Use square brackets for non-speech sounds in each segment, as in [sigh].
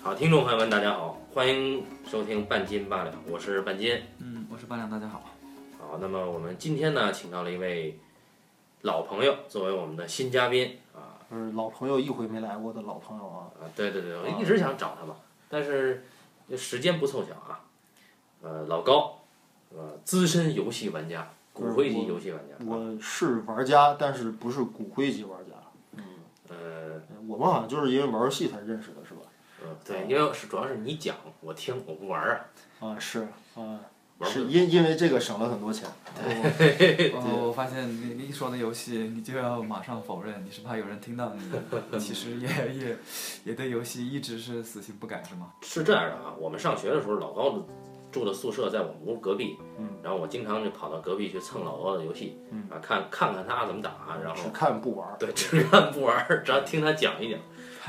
好，听众朋友们，大家好，欢迎收听半斤八两，我是半斤。嗯，我是八两，大家好。好，那么我们今天呢，请到了一位老朋友作为我们的新嘉宾啊就是老朋友一回没来过的老朋友啊，啊，对对对，我一直想找他嘛，但是时间不凑巧啊。呃，老高，呃，资深游戏玩家，骨灰级游戏玩家。我是玩家，但是不是骨灰级玩家。嗯呃，我们好像就是因为玩游戏才认识的，对，因为是主要是你讲，我听，我不玩啊。啊，是啊，玩是因因为这个省了很多钱。对，我发现你你一说那游戏，你就要马上否认，你是怕有人听到你，[laughs] 其实也也也对游戏一直是死性不改，是吗？是这样的啊，我们上学的时候，老高住的宿舍在我们屋隔壁，嗯，然后我经常就跑到隔壁去蹭老高的游戏，嗯啊，看看看他怎么打，然后只看不玩。对 [laughs] 只看不玩儿，只要听他讲一讲。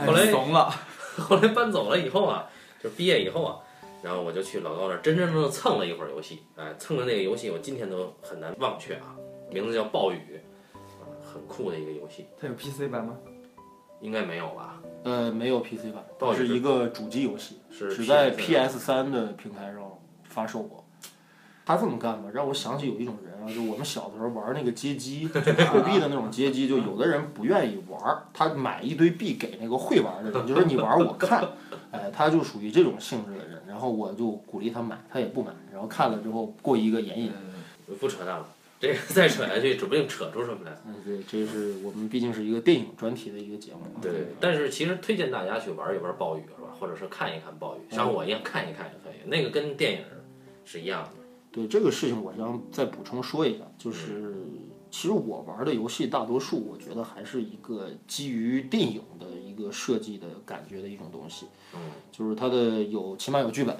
后来怂了。后来搬走了以后啊，就毕业以后啊，然后我就去老高那儿真真正正蹭了一会儿游戏，哎，蹭的那个游戏我今天都很难忘却啊，名字叫暴雨，啊，很酷的一个游戏，它有 PC 版吗？应该没有吧？呃，没有 PC 版，暴雨是它是一个主机游戏，是只在 PS 三的平台上发售过。他这么干吧，让我想起有一种人啊，就我们小的时候玩那个街机，就货币的那种街机，就有的人不愿意玩儿，他买一堆币给那个会玩的人，就说你玩儿我看，[laughs] 哎，他就属于这种性质的人。然后我就鼓励他买，他也不买，然后看了之后过一个眼瘾。不扯淡了，这个再扯下去指不定扯出什么来。嗯，对，这是我们毕竟是一个电影专题的一个节目。对对，但是其实推荐大家去玩一玩暴雨是吧？或者是看一看暴雨，像我一样看一看也可以。那个跟电影是一样的。对这个事情，我想再补充说一下，就是其实我玩的游戏大多数，我觉得还是一个基于电影的一个设计的感觉的一种东西。嗯，就是它的有起码有剧本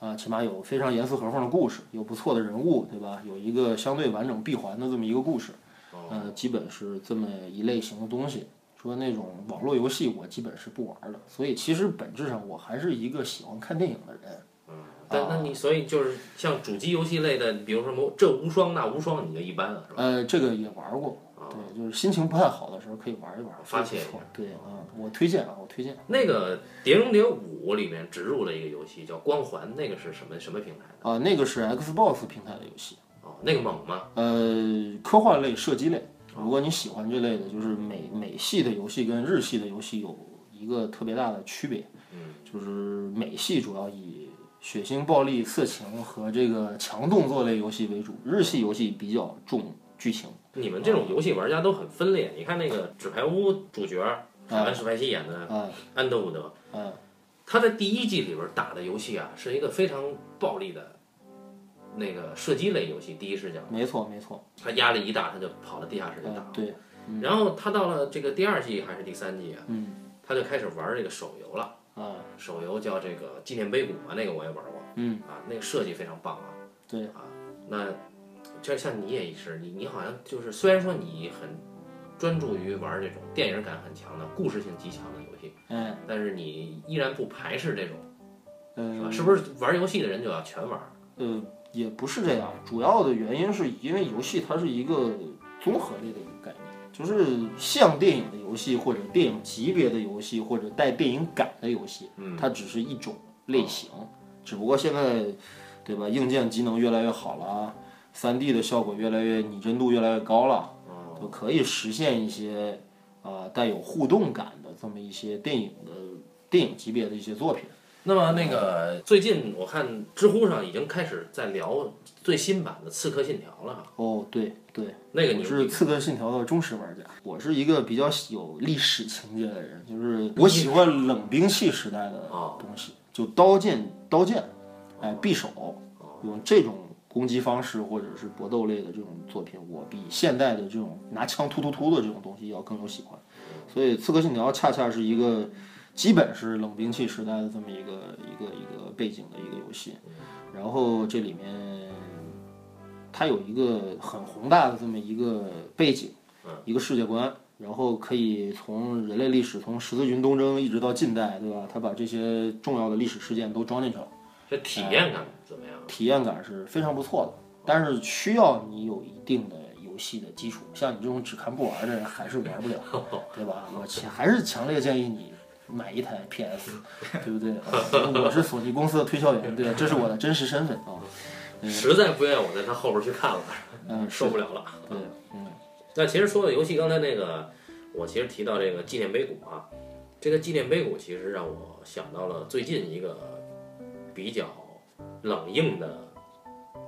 啊起码有非常严丝合缝的故事，有不错的人物，对吧？有一个相对完整闭环的这么一个故事，哦呃，基本是这么一类型的东西。说那种网络游戏，我基本是不玩的，所以其实本质上我还是一个喜欢看电影的人。但那你所以就是像主机游戏类的，比如说什么这无双那无双，你就一般了是吧？呃，这个也玩过，对，就是心情不太好的时候可以玩一玩，发泄一下。对啊，我推荐啊，我推荐。那个《碟中谍五》里面植入了一个游戏叫《光环》，那个是什么什么平台的？啊，那个是 Xbox 平台的游戏，哦，那个猛吗？呃，科幻类、射击类。如果你喜欢这类的，就是美美系的游戏跟日系的游戏有一个特别大的区别，嗯，就是美系主要以血腥、暴力、色情和这个强动作类游戏为主，日系游戏比较重剧情。你们这种游戏玩家都很分裂。你看那个《纸牌屋》主角海湾史派西演的啊安德伍德，啊他在第一季里边打的游戏啊，是一个非常暴力的那个射击类游戏，第一视角。没错没错，他压力一大，他就跑到地下室去打啊。对，然后他到了这个第二季还是第三季啊，嗯他就开始玩这个手游了。啊手游叫这个纪念碑谷嘛，那个我也玩过嗯啊，那个设计非常棒啊。对啊，那就像你也是，你你好像就是虽然说你很专注于玩这种电影感很强的、故事性极强的游戏，嗯但是你依然不排斥这种，是吧？呃是不是玩游戏的人就要全玩？嗯，也不是这样，主要的原因是因为游戏它是一个综合类的一个概念，就是像电影的游戏或者电影级别的游戏或者带电影感的游戏，嗯它只是一种类型，只不过现在，对吧？硬件机能越来越好了三 D 的效果越来越拟真度越来越高了，哦，就可以实现一些啊、带有互动感的这么一些电影的电影级别的一些作品。那么那个最近我看知乎上已经开始在聊最新版的《刺客信条》了哈，哦，对对，那个你是《刺客信条》的忠实玩家，我是一个比较有历史情节的人，就是我喜欢冷兵器时代的哦东西，就刀剑刀剑，哎，匕首，用这种攻击方式或者是搏斗类的这种作品，我比现代的这种拿枪突突突的这种东西要更有喜欢。所以《刺客信条》恰恰是一个基本是冷兵器时代的这么一个一个一个背景的一个游戏，然后这里面它有一个很宏大的这么一个背景，一个世界观，然后可以从人类历史从十字军东征一直到近代，对吧？它把这些重要的历史事件都装进去了，这体验感怎么样？体验感是非常不错的，但是需要你有一定的游戏的基础，像你这种只看不玩的人还是玩不了，[laughs] 对吧？我强还是强烈建议你买一台 PS，[laughs] 对不对？啊我是索尼公司的推销员，对，这是我的真实身份啊。实在不愿意我在他后边去看了，嗯，[laughs] 受不了了。对，[laughs] 嗯，那其实说到游戏，刚才那个我其实提到这个纪念碑谷啊，这个纪念碑谷其实让我想到了最近一个比较冷硬的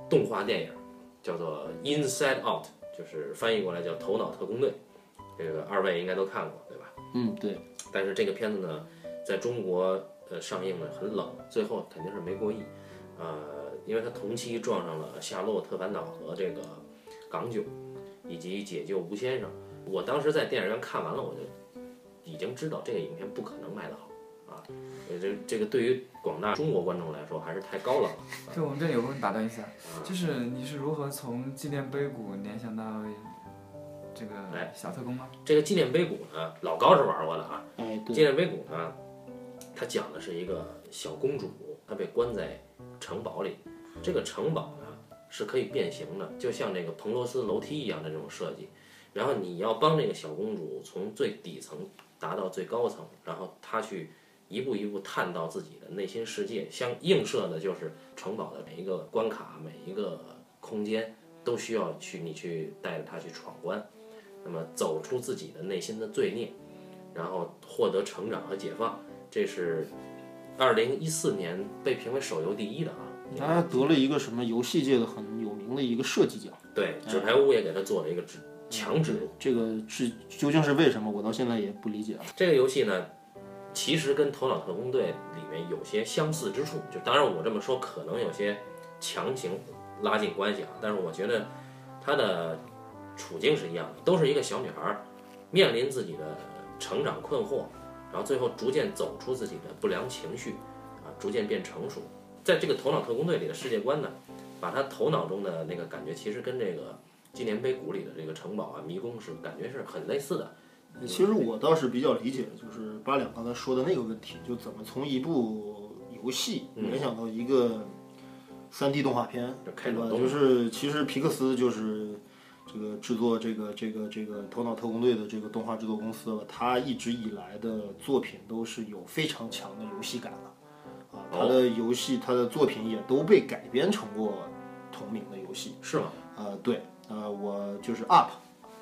动画电影，叫做《Inside Out》，就是翻译过来叫《头脑特工队》。这个二位应该都看过，对吧？嗯，对。但是这个片子呢，在中国呃上映呢很冷，最后肯定是没过亿，呃，因为它同期撞上了《夏洛特烦恼》和这个《港囧》，以及《解救吴先生》。我当时在电影院看完了，我就已经知道这个影片不可能卖得好啊，这这个对于广大中国观众来说还是太高冷了。就我们这里有个问题打断一下，就是你是如何从纪念碑谷联想到这个小特工吗？这个纪念碑谷呢，老高是玩过的啊。哎，对。纪念碑谷呢，它讲的是一个小公主，她被关在城堡里。这个城堡呢是可以变形的，就像这个彭罗斯楼梯一样的这种设计。然后你要帮这个小公主从最底层达到最高层，然后她去一步一步探到自己的内心世界。相映射的就是城堡的每一个关卡、每一个空间都需要去你去带着她去闯关。那么走出自己的内心的罪孽，然后获得成长和解放，这是二零一四年被评为手游第一的啊。他得了一个什么游戏界的很有名的一个设计奖。对，纸牌屋也给他做了一个指强纸。这个是究竟是为什么？我到现在也不理解啊。这个游戏呢，其实跟《头脑特工队》里面有些相似之处，就当然我这么说可能有些强行拉近关系啊，但是我觉得它的。处境是一样的，都是一个小女孩，面临自己的成长困惑，然后最后逐渐走出自己的不良情绪，啊，逐渐变成熟。在这个头脑特工队里的世界观呢，把他头脑中的那个感觉，其实跟这个纪念碑谷里的这个城堡啊、迷宫是感觉是很类似的。其实我倒是比较理解，就是八两刚才说的那个问题，就怎么从一部游戏联想到一个三 D 动画片，对吧？就是其实皮克斯就是。这个制作这个这个这个头脑特工队的这个动画制作公司吧，它一直以来的作品都是有非常强的游戏感的，啊，它的游戏他的作品也都被改编成过同名的游戏，是吗？呃，对，呃，我就是 UP，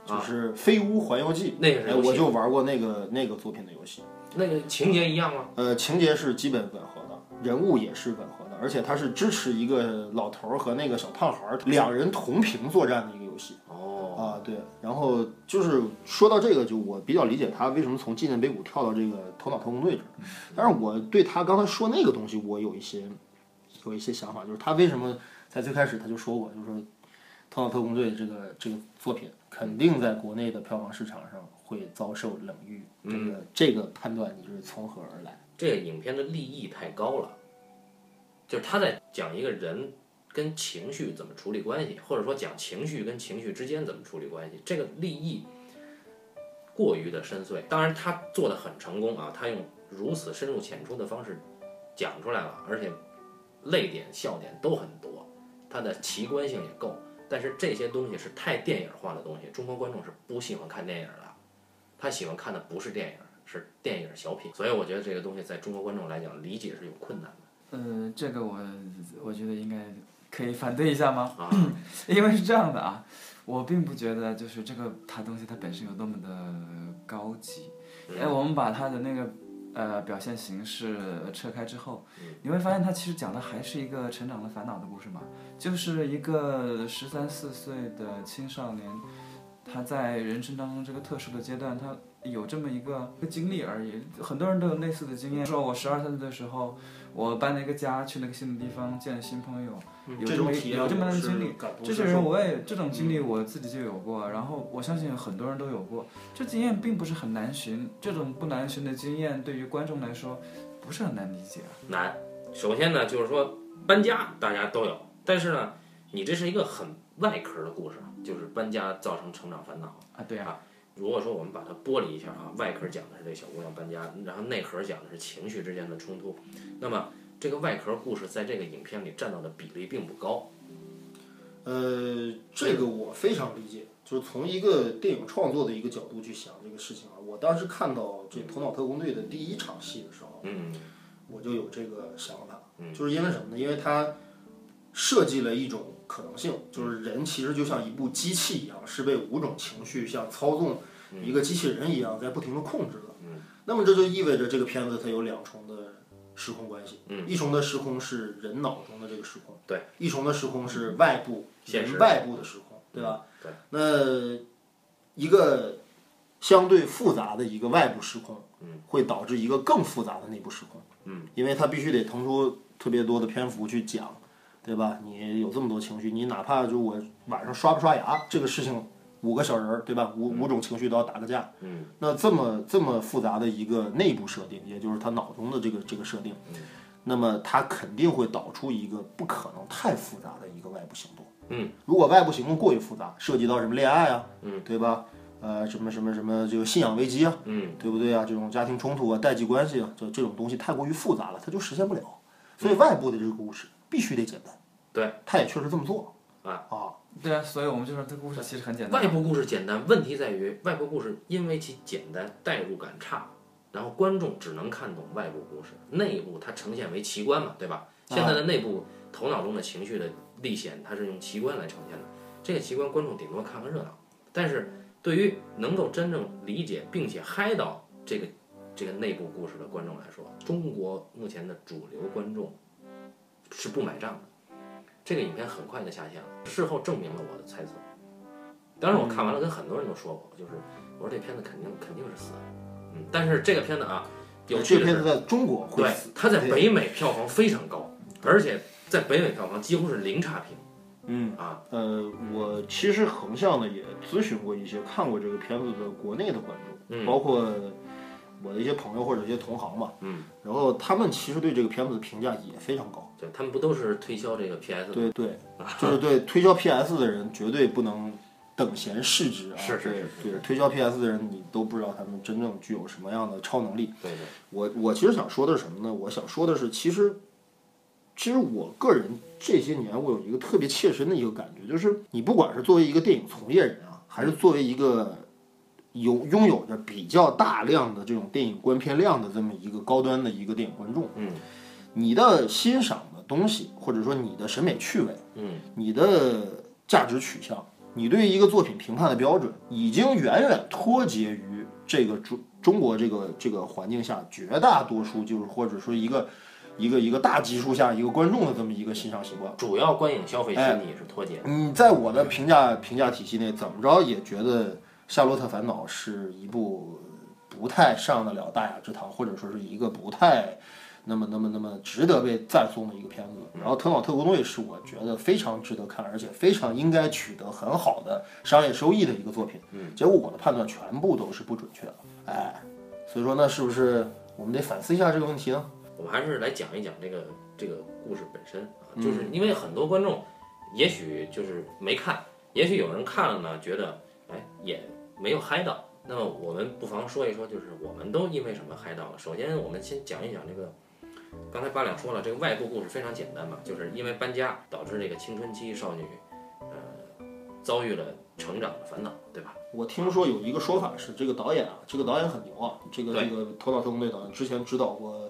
就是《飞屋环游记》，那个哎，我就玩过那个那个作品的游戏，那个情节一样吗？呃，情节是基本吻合的，人物也是吻合的，而且它是支持一个老头儿和那个小胖孩儿两人同屏作战的一个游戏。哦啊，对，然后就是说到这个，就我比较理解他为什么从纪念碑谷跳到这个头脑特工队这儿，但是我对他刚才说那个东西，我有一些有一些想法，就是他为什么在最开始他就说过，就是说头脑特工队这个这个作品肯定在国内的票房市场上会遭受冷遇，这个这个判断你是从何而来？这个影片的立意太高了，就是他在讲一个人。跟情绪怎么处理关系，或者说讲情绪跟情绪之间怎么处理关系，这个立意过于的深邃。当然，他做的很成功啊，他用如此深入浅出的方式讲出来了，而且泪点、笑点都很多，他的奇观性也够。但是这些东西是太电影化的东西，中国观众是不喜欢看电影的，他喜欢看的不是电影，是电影小品。所以我觉得这个东西在中国观众来讲理解是有困难的。嗯，这个我我觉得应该。可以反对一下吗？[clears throat] 因为是这样的啊，我并不觉得就是这个它东西它本身有多么的高级。哎，我们把它的那个呃表现形式撤开之后，你会发现它其实讲的还是一个成长的烦恼的故事嘛，就是一个十三四岁的青少年，他在人生当中这个特殊的阶段，他有这么一个一个经历而已。很多人都有类似的经验，说我十二三岁的时候，我搬了一个家，去了个新的地方，见了新朋友。有这么有这么的经历，这些人我也这种经历我自己就有过，然后我相信很多人都有过，这经验并不是很难寻，这种不难寻的经验对于观众来说不是很难理解。难，首先呢就是说搬家大家都有，但是呢你这是一个很外壳的故事，就是搬家造成成长烦恼啊，对啊。如果说我们把它剥离一下啊，外壳讲的是这小姑娘搬家，然后内核讲的是情绪之间的冲突，那么。这个外壳故事在这个影片里占到的比例并不高。呃，这个我非常理解，就是从一个电影创作的一个角度去想这个事情啊。我当时看到这《头脑特工队》的第一场戏的时候，嗯我就有这个想法，就是因为什么呢？因为它设计了一种可能性，就是人其实就像一部机器一样，是被五种情绪像操纵一个机器人一样在不停的控制的。那么这就意味着这个片子它有两重的时空关系，一重的时空是人脑中的这个时空，对，一重的时空是外部人外部的时空，对吧？对，那一个相对复杂的一个外部时空，会导致一个更复杂的内部时空，嗯，因为它必须得腾出特别多的篇幅去讲，对吧？你有这么多情绪，你哪怕就我晚上刷不刷牙这个事情，五个小人儿，对吧？五五种情绪都要打个架，嗯，那这么这么复杂的一个内部设定，也就是他脑中的这个这个设定，那么他肯定会导出一个不可能太复杂的一个外部行动。嗯，如果外部行动过于复杂，涉及到什么恋爱啊，嗯，对吧？呃，什么什么什么这个信仰危机啊，嗯，对不对啊？这种家庭冲突啊、代际关系啊，这这种东西太过于复杂了，它就实现不了。所以外部的这个故事必须得简单。对，他也确实这么做啊啊，对啊，所以我们就说这故事其实很简单。外部故事简单，问题在于外部故事因为其简单，代入感差，然后观众只能看懂外部故事，内部它呈现为奇观嘛，对吧？现在的内部头脑中的情绪的历险，它是用奇观来呈现的，这个奇观观众顶多看个热闹，但是对于能够真正理解并且嗨到这个这个内部故事的观众来说，中国目前的主流观众是不买账的。这个影片很快就下线了，事后证明了我的猜测。当时我看完了，跟很多人都说过，就是我说这片子肯定肯定是死的，嗯，但是这个片子啊，有趣的是，这片子在中国会对死，，它在北美票房非常高，而且在北美票房几乎是零差评嗯。啊，呃，我其实横向的也咨询过一些看过这个片子的国内的观众，嗯包括我的一些朋友或者一些同行嘛，嗯，然后他们其实对这个片子的评价也非常高。对他们不都是推销这个 PS 的对对，就是对推销 PS 的人绝对不能等闲视之啊！是是是对，推销 PS 的人你都不知道他们真正具有什么样的超能力。对对，我我其实想说的是什么呢？我想说的是，其实，其实我个人这些年我有一个特别切身的一个感觉，就是你不管是作为一个电影从业人啊，还是作为一个有拥有着比较大量的这种电影观片量的这么一个高端的一个电影观众，嗯。你的欣赏的东西，或者说你的审美趣味，嗯。你的价值取向，你对一个作品评判的标准，已经远远脱节于这个中中国这个这个环境下绝大多数就是或者说一个一个一个大基数下一个观众的这么一个欣赏习惯。主要观影消费心理也是脱节的，嗯，在我的评价评价体系内，怎么着也觉得《夏洛特烦恼》是一部不太上得了大雅之堂，或者说是一个不太那么那么那么值得被赞颂的一个片子。然后《头脑特工队》是我觉得非常值得看，而且非常应该取得很好的商业收益的一个作品。嗯，结果我的判断全部都是不准确的。哎，所以说那是不是我们得反思一下这个问题呢？我们还是来讲一讲这个这个故事本身啊，就是因为很多观众也许就是没看，也许有人看了呢，觉得哎也没有嗨到。那么我们不妨说一说，就是我们都因为什么嗨到了？首先，我们先讲一讲这个，刚才八两说了，这个外部故事非常简单嘛，就是因为搬家导致这个青春期少女，呃，遭遇了成长的烦恼，对吧？我听说有一个说法是，这个导演啊，这个导演很牛啊，这个这个《头脑特工队》导演之前指导过《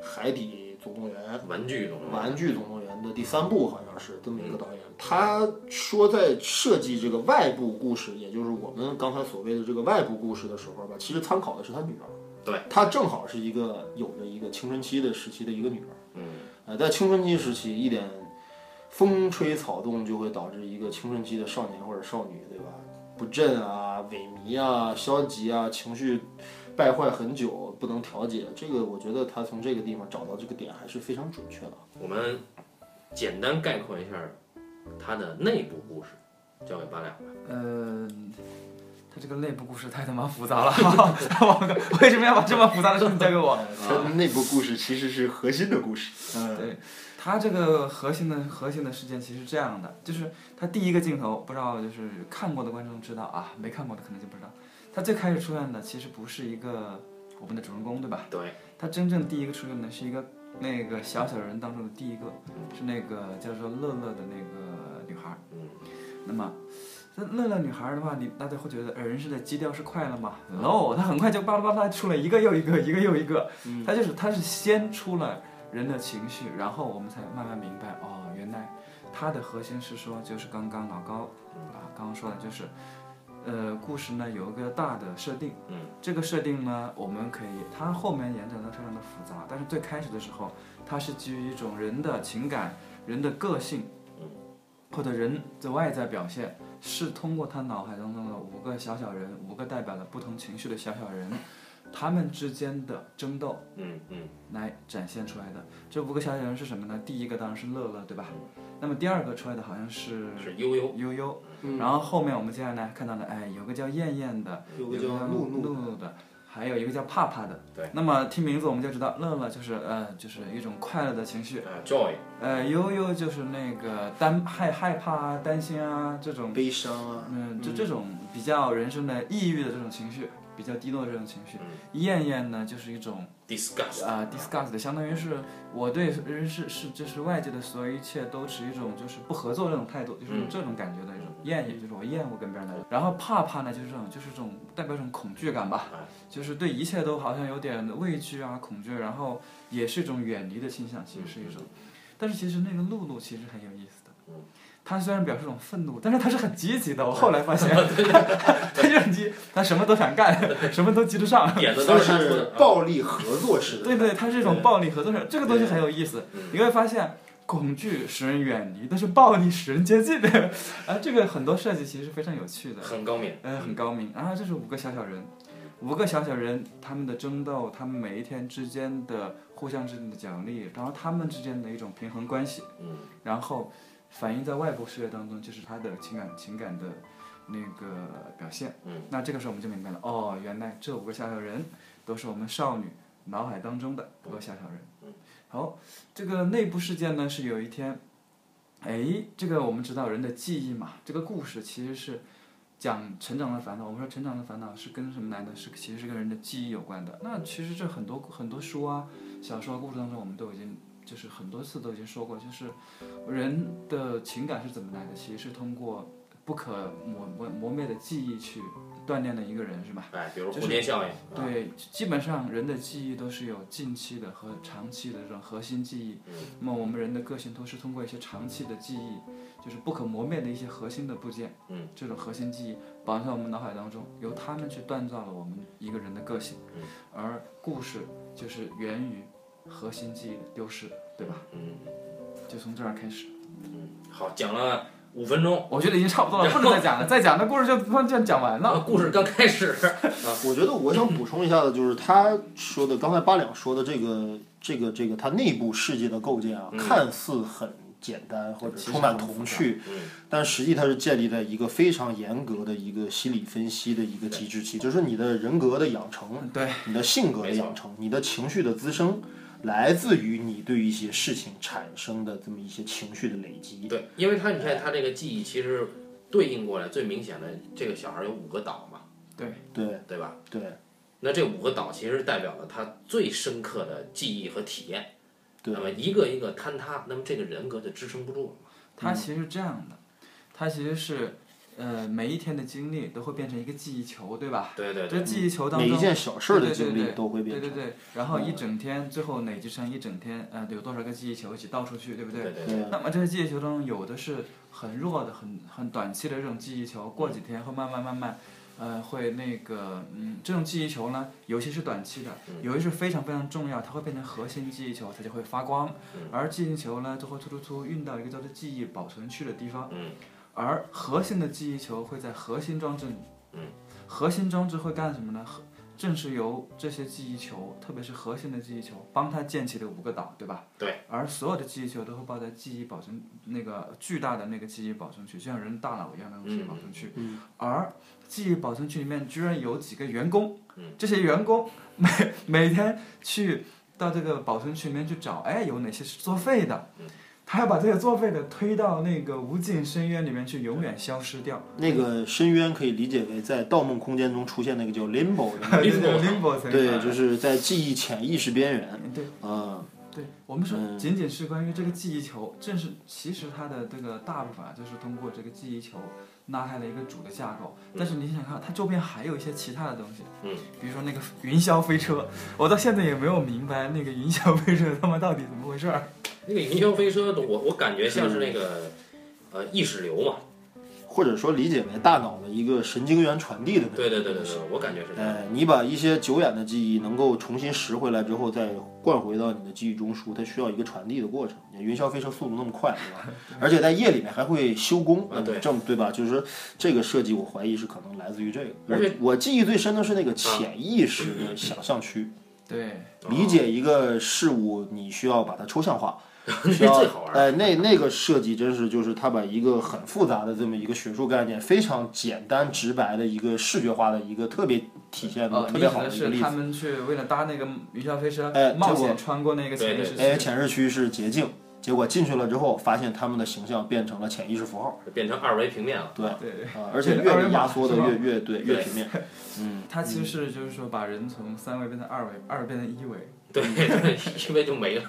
海底总动员》玩具总动员《玩具总动员》的第三部，好像是这么一个导演。他说，在设计这个外部故事，也就是我们刚才所谓的这个外部故事的时候吧，其实参考的是他女儿。对，她正好是一个有着一个青春期的时期的一个女儿。嗯，呃，在青春期时期，一点风吹草动就会导致一个青春期的少年或者少女，对吧？不振啊、萎靡啊、消极啊，情绪败坏很久，不能调节。这个我觉得他从这个地方找到这个点还是非常准确的。我们简单概括一下它的内部故事，交给八两吧。呃，他这个内部故事太他妈复杂了，王哥，为什么要把这么复杂的事情交给我？[laughs] 它的内部故事其实是核心的故事。嗯，对，他这个核心的核心的事件其实是这样的，就是他第一个镜头，不知道就是看过的观众知道啊，没看过的可能就不知道。他最开始出现的其实不是一个我们的主人公，对吧？对，他真正第一个出现的是一个那个小小人当中的第一个，是那个叫做乐乐的那个女孩儿。嗯，那么，那乐乐女孩的话，你大家会觉得人是的基调是快乐嘛？no，她很快就巴拉巴拉出了一个又一个，一个又一个，她就是她是先出了人的情绪，然后我们才慢慢明白哦，原来它的核心是说就是刚刚老高啊刚刚说的就是。呃，故事呢有一个大的设定，嗯，这个设定呢，我们可以，它后面延展的非常的复杂，但是最开始的时候，它是基于一种人的情感、人的个性，嗯，或者人的外在表现，是通过他脑海当中的五个小小人，五个代表了不同情绪的小小人。他们之间的争斗，嗯嗯，来展现出来的这五个小小人是什么呢？第一个当然是乐乐，对吧？那么第二个出来的好像是是悠悠悠悠，然后后面我们接下来看到的，哎，有个叫燕燕的，有个叫露露的，还有一个叫怕怕的。对。那么听名字我们就知道，乐乐就是呃，就是一种快乐的情绪。呃，joy。呃，悠悠就是那个担害害怕啊、担心啊这种。悲伤啊。嗯，就这种比较人生的抑郁的这种情绪。比较低落的这种情绪，厌厌呢就是一种 disgust 啊 disgust 的，相当于是我对人是是就是外界的所有一切都持一种就是不合作这种态度，就是这种感觉的一种。厌厌，就是我厌恶跟别人的。然后怕怕呢就是这种就是这种代表一种恐惧感吧，就是对一切都好像有点畏惧啊恐惧，然后也是一种远离的倾向，其实是一种。但是其实那个露露其实很有意思的。他虽然表示一种愤怒，但是他是很积极的。我后来发现 [laughs] [laughs] 他就很积，他什么都想干，[laughs] 什么都急得上。点子都是暴力合作式的。对对，他是一种暴力合作式，这个东西很有意思。你会发现，恐惧使人远离，但是暴力使人接近。啊，这个很多设计其实是非常有趣的。很高明。嗯，很高明。然后这是五个小小人，五个小小人，他们的争斗，他们每一天之间的互相之间的奖励，然后他们之间的一种平衡关系。嗯。然后。反映在外部世界当中，就是他的情感情感的那个表现。嗯，那这个时候我们就明白了，哦，原来这五个小小人都是我们少女脑海当中的五个小小人。嗯，好，这个内部事件呢是有一天，哎，这个我们知道人的记忆嘛，这个故事其实是讲成长的烦恼。我们说成长的烦恼是跟什么来的？是其实是跟人的记忆有关的。那其实这很多很多书啊、小说、故事当中，我们都已经。就是很多次都已经说过，就是人的情感是怎么来的？其实是通过不可磨磨磨灭的记忆去锻炼的一个人，是吧？哎，比如蝴蝶效应。对，基本上人的记忆都是有近期的和长期的这种核心记忆。嗯。那么我们人的个性都是通过一些长期的记忆，就是不可磨灭的一些核心的部件。嗯。这种核心记忆保存在我们脑海当中，由他们去锻造了我们一个人的个性。嗯。而故事就是源于。核心记忆的丢失，对吧？嗯，就从这儿开始。嗯，好，讲了五分钟，我觉得已经差不多了，不能再讲了，再讲那故事就突然这样讲完了。故事刚开始啊，[laughs] 我觉得我想补充一下的，就是他说的，刚才八两说的这个这个这个他内部世界的构建啊，看似很简单或者充满童趣，但实际它是建立在一个非常严格的一个心理分析的一个机制期，就是你的人格的养成，对，你的性格的养成，你的情绪的滋生。来自于你对一些事情产生的这么一些情绪的累积。对，因为他你看他这个记忆其实对应过来最明显的，这个小孩有五个岛嘛。对对对吧？对。那这五个岛其实代表了他最深刻的记忆和体验。对。那么一个一个坍塌，那么这个人格就支撑不住了。他其实是这样的，他其实是。呃，每一天的经历都会变成一个记忆球，对吧？对对。这记忆球当中，每一件小事的经历都会变成。对对对。然后一整天，最后累积成一整天，呃，有多少个记忆球一起倒出去，对不对？对对对。那么这些记忆球中，有的是很弱的、很很短期的这种记忆球，过几天会慢慢慢慢，呃，会那个，嗯，这种记忆球呢，有些是短期的，有些是非常非常重要，它会变成核心记忆球，它就会发光。而记忆球呢，就会突突突运到一个叫做记忆保存区的地方。嗯。而核心的记忆球会在核心装置里，嗯，核心装置会干什么呢？正是由这些记忆球，特别是核心的记忆球，帮他建起了五个岛，对吧？对。而所有的记忆球都会抱在记忆保存那个巨大的那个记忆保存区，就像人大脑一样的记忆保存区。嗯。而记忆保存区里面居然有几个员工，嗯，这些员工每每天去到这个保存区里面去找，哎，有哪些是作废的？嗯。他要把这些作废的推到那个无尽深渊里面去，永远消失掉。那个深渊可以理解为在《盗梦空间》中出现那个叫 limbo 的 limbo，[laughs] 对，就是在记忆潜意识边缘。对，啊，对我们说嗯仅仅是关于这个记忆球，正是其实它的这个大部分啊，就是通过这个记忆球拉开了一个主的架构。但是你想想看，它周边还有一些其他的东西，嗯，比如说那个云霄飞车，我到现在也没有明白那个云霄飞车他妈到底怎么回事儿。那个云霄飞车，我我感觉像是那个呃意识流嘛。或者说理解为大脑的一个神经元传递的那种对对对对对，我感觉是这样。哎，你把一些久远的记忆能够重新拾回来之后，再灌回到你的记忆中枢，它需要一个传递的过程。云霄飞车速度那么快，对吧？[laughs] 而且在夜里面还会修工，啊对这么对吧？就是说这个设计，我怀疑是可能来自于这个。而且我我记忆最深的是那个潜意识的想象区，对，理解一个事物，你需要把它抽象化。那需要最好玩。哎，那那个设计真是就是他把一个很复杂的这么一个学术概念，非常简单直白的一个视觉化的一个特别体现的呃，特别好的一个例子他。们去为了搭那个云霄飞车，哎冒险穿过那个潜意识哎，区。潜意识区是捷径，结果进去了之后，发现他们的形象变成了潜意识符号。变成二维平面了。对对，啊，而且越压缩的越越对越平面。[laughs] 嗯，它其实是就是说把人从三维变成二维，二维变成一维，[laughs] 对对，因为就没了。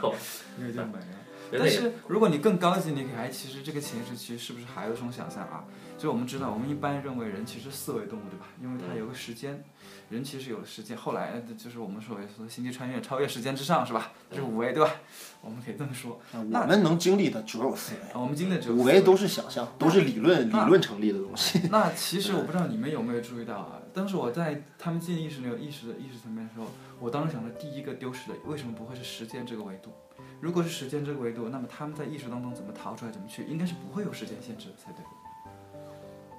因为就没了。但是如果你更高级，你还其实这个潜意识区是不是还有一种想象啊？就我们知道，我们一般认为人其实四维动物，对吧？因为它有个时间，人其实有了时间。后来呃就是我们所谓说星际穿越，超越时间之上，是吧？这是五维，对吧？我们可以这么说。那我们能经历的只有四维，啊我们经历的只有五维都是想象，都是理论理论成立的东西。那其实 [laughs] 我不知道你们有没有注意到啊？当时我在他们进意识那个意识的意识层面的时候，我当时想的第一个丢失的，为什么不会是时间这个维度？如果是时间这个维度，那么他们在意识当中怎么逃出来，怎么去，应该是不会有时间限制的才对。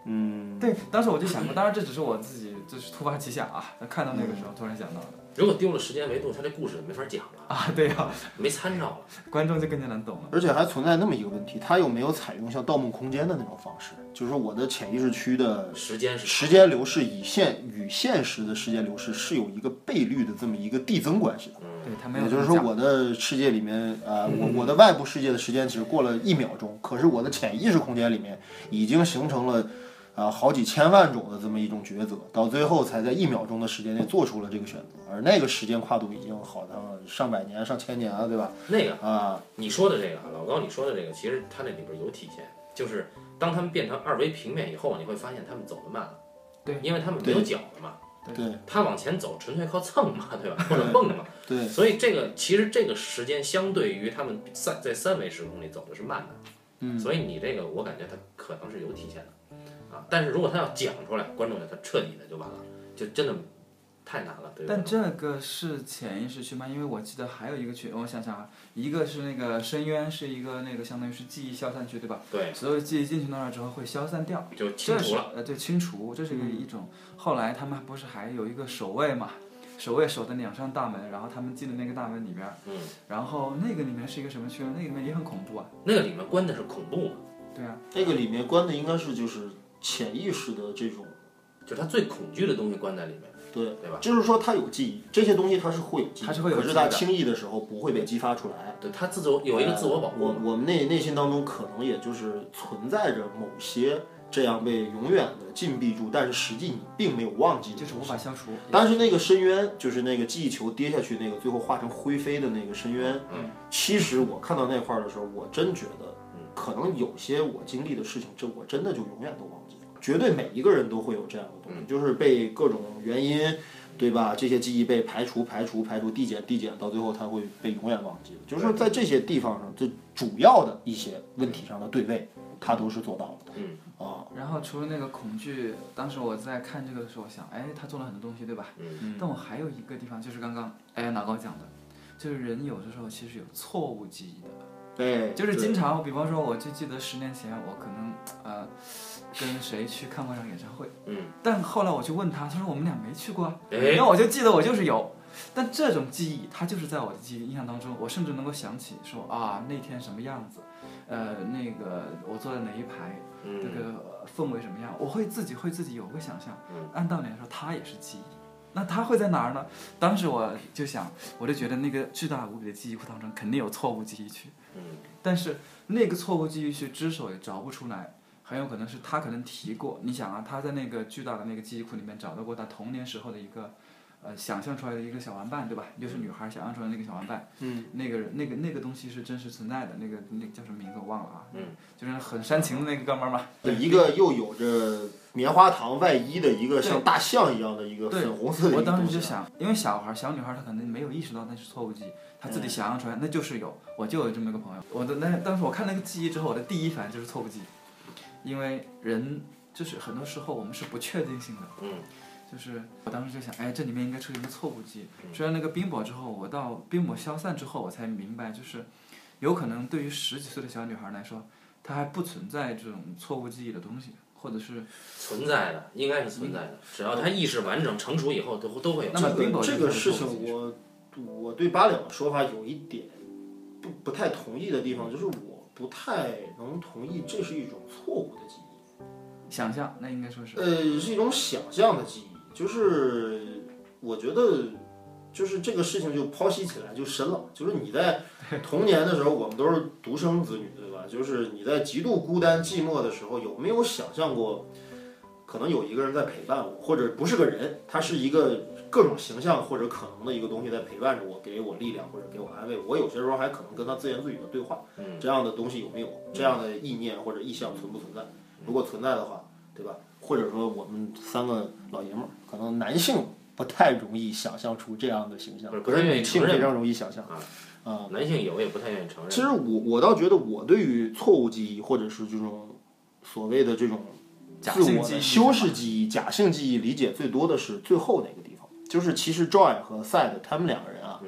嗯，对，当时我就想过，当然这只是我自己就是突发奇想啊，看到那个时候突然想到的如果丢了时间维度，他这故事没法讲了，啊，对呀、没参照了。观众就更加难懂了。而且还存在那么一个问题，他有没有采用像《盗梦空间》的那种方式？就是说我的潜意识区的时间是时间流逝以现与现实的时间流逝是有一个倍率的这么一个递增关系的。对他没有也就是说，我的世界里面，呃，我我的外部世界的时间只过了一秒钟，可是我的潜意识空间里面已经形成了，啊、好几千万种的这么一种抉择，到最后才在一秒钟的时间内做出了这个选择，而那个时间跨度已经好像上百年、上千年了，对吧？那个啊，你说的这个啊，老高你说的这个，其实它那里边有体现，就是当他们变成二维平面以后，你会发现他们走得慢了。对因为他们没有脚了嘛，对他往前走纯粹靠蹭嘛，对吧？[laughs] 或者蹦嘛。对，所以这个其实这个时间相对于他们三在三维时空里走的是慢的，嗯，所以你这个我感觉它可能是有体现的啊。但是如果他要讲出来，观众他彻底的就完了，就真的太难了，对？但这个是潜意识区吗？因为我记得还有一个区，我想想啊，一个是那个深渊，是一个那个相当于是记忆消散区，对吧？对，所有记忆进去那儿之后会消散掉，就清除了。呃，对，清除，这是一个一种。后来他们不是还有一个守卫嘛？守卫守的两扇大门，然后他们进了那个大门里边儿，嗯，然后那个里面是一个什么区呢？那个里面也很恐怖啊。那个里面关的是恐怖嘛，对啊，那个里面关的应该是就是潜意识的这种，就是他最恐惧的东西关在里面，对对吧？就是说他有记忆，这些东西他是会有记忆，它是会有可是它记忆的轻易的时候不会被激发出来。对他自我有一个自我保护我嘛。我们内内心当中可能也就是存在着某些这样被永远的禁闭住，但是实际你并没有忘记的就是无法消除。但是那个深渊，就是那个记忆球跌下去那个，最后化成灰飞的那个深渊。嗯，其实我看到那块儿的时候，我真觉得，可能有些我经历的事情，这我真的就永远都忘记了。绝对每一个人都会有这样的东西，就是被各种原因，对吧？这些记忆被排除、排除、排除、递减、递减，到最后他会被永远忘记了。就是说，在这些地方上，这主要的一些问题上的对位，他都是做到了的。嗯啊，然后除了那个恐惧，当时我在看这个的时候，我想，哎，他做了很多东西，对吧？嗯。但我还有一个地方，就是刚刚哎老高讲的，就是人有的时候其实有错误记忆的。对，就是经常，比方说，我就记得十年前我可能呃跟谁去看过一场演唱会，嗯，但后来我去问他，他说我们俩没去过啊，哎然后我就记得我就是有，但这种记忆它就是在我的记忆印象当中，我甚至能够想起说啊那天什么样子，呃那个我坐在哪一排，那嗯个氛围什么样，我会自己会自己有个想象嗯。按道理来说，它也是记忆。那它会在哪儿呢？当时我就想，我就觉得那个巨大无比的记忆库当中肯定有错误记忆区。嗯但是那个错误记忆区之所以找不出来，很有可能是他可能提过。你想啊，他在那个巨大的那个记忆库里面找到过他童年时候的一个呃想象出来的一个小玩伴，对吧？就是女孩想象出来的那个小玩伴，嗯，那个人那个那个东西是真实存在的，那个那个叫什么名字我忘了啊，嗯，就是很煽情的那个哥们儿嘛，一个又有着棉花糖外衣的一个像大象一样的一个粉红色我。当时就想，因为小孩儿小女孩儿她可能没有意识到那是错误记忆，她自己想象出来那就是有，我就有这么一个朋友。我的那当时我看那个记忆之后，我的第一反应就是错误记忆，因为人就是很多时候我们是不确定性的，嗯，就是我当时就想，哎，这里面应该出现一个错误记忆。追了那个冰雹之后，我到冰雹消散之后，我才明白，就是有可能对于十几岁的小女孩来说，她还不存在这种错误记忆的东西，或者是存在的，应该是存在的。只要她意识完整成熟以后，都都会有。那么这冰雹这个事情我，我对八两的说法有一点不不太同意的地方，就是我不太能同意这是一种错误的记忆。想象，那应该说是。呃，是一种想象的记忆，就是我觉得，就是这个事情就剖析起来就深了。就是你在童年的时候，我们都是独生子女，对吧？[laughs] 就是你在极度孤单寂寞的时候，有没有想象过，可能有一个人在陪伴我，或者不是个人，他是一个各种形象或者可能的一个东西在陪伴着我，给我力量或者给我安慰。我有些时候还可能跟他自言自语的对话，嗯这样的东西有没有？这样的意念或者意向存不存在？如果存在的话，对吧？或者说我们三个老爷们儿，可能男性不太容易想象出这样的形象，不是愿意承认非常容易想象。啊，男性有也不太愿意承认。其实我我倒觉得，我对于错误记忆或者是这种所谓的这种自我的修饰记忆、假性记忆理解最多的是最后那个地方，就是其实 Joy 和 Side 他们两个人啊，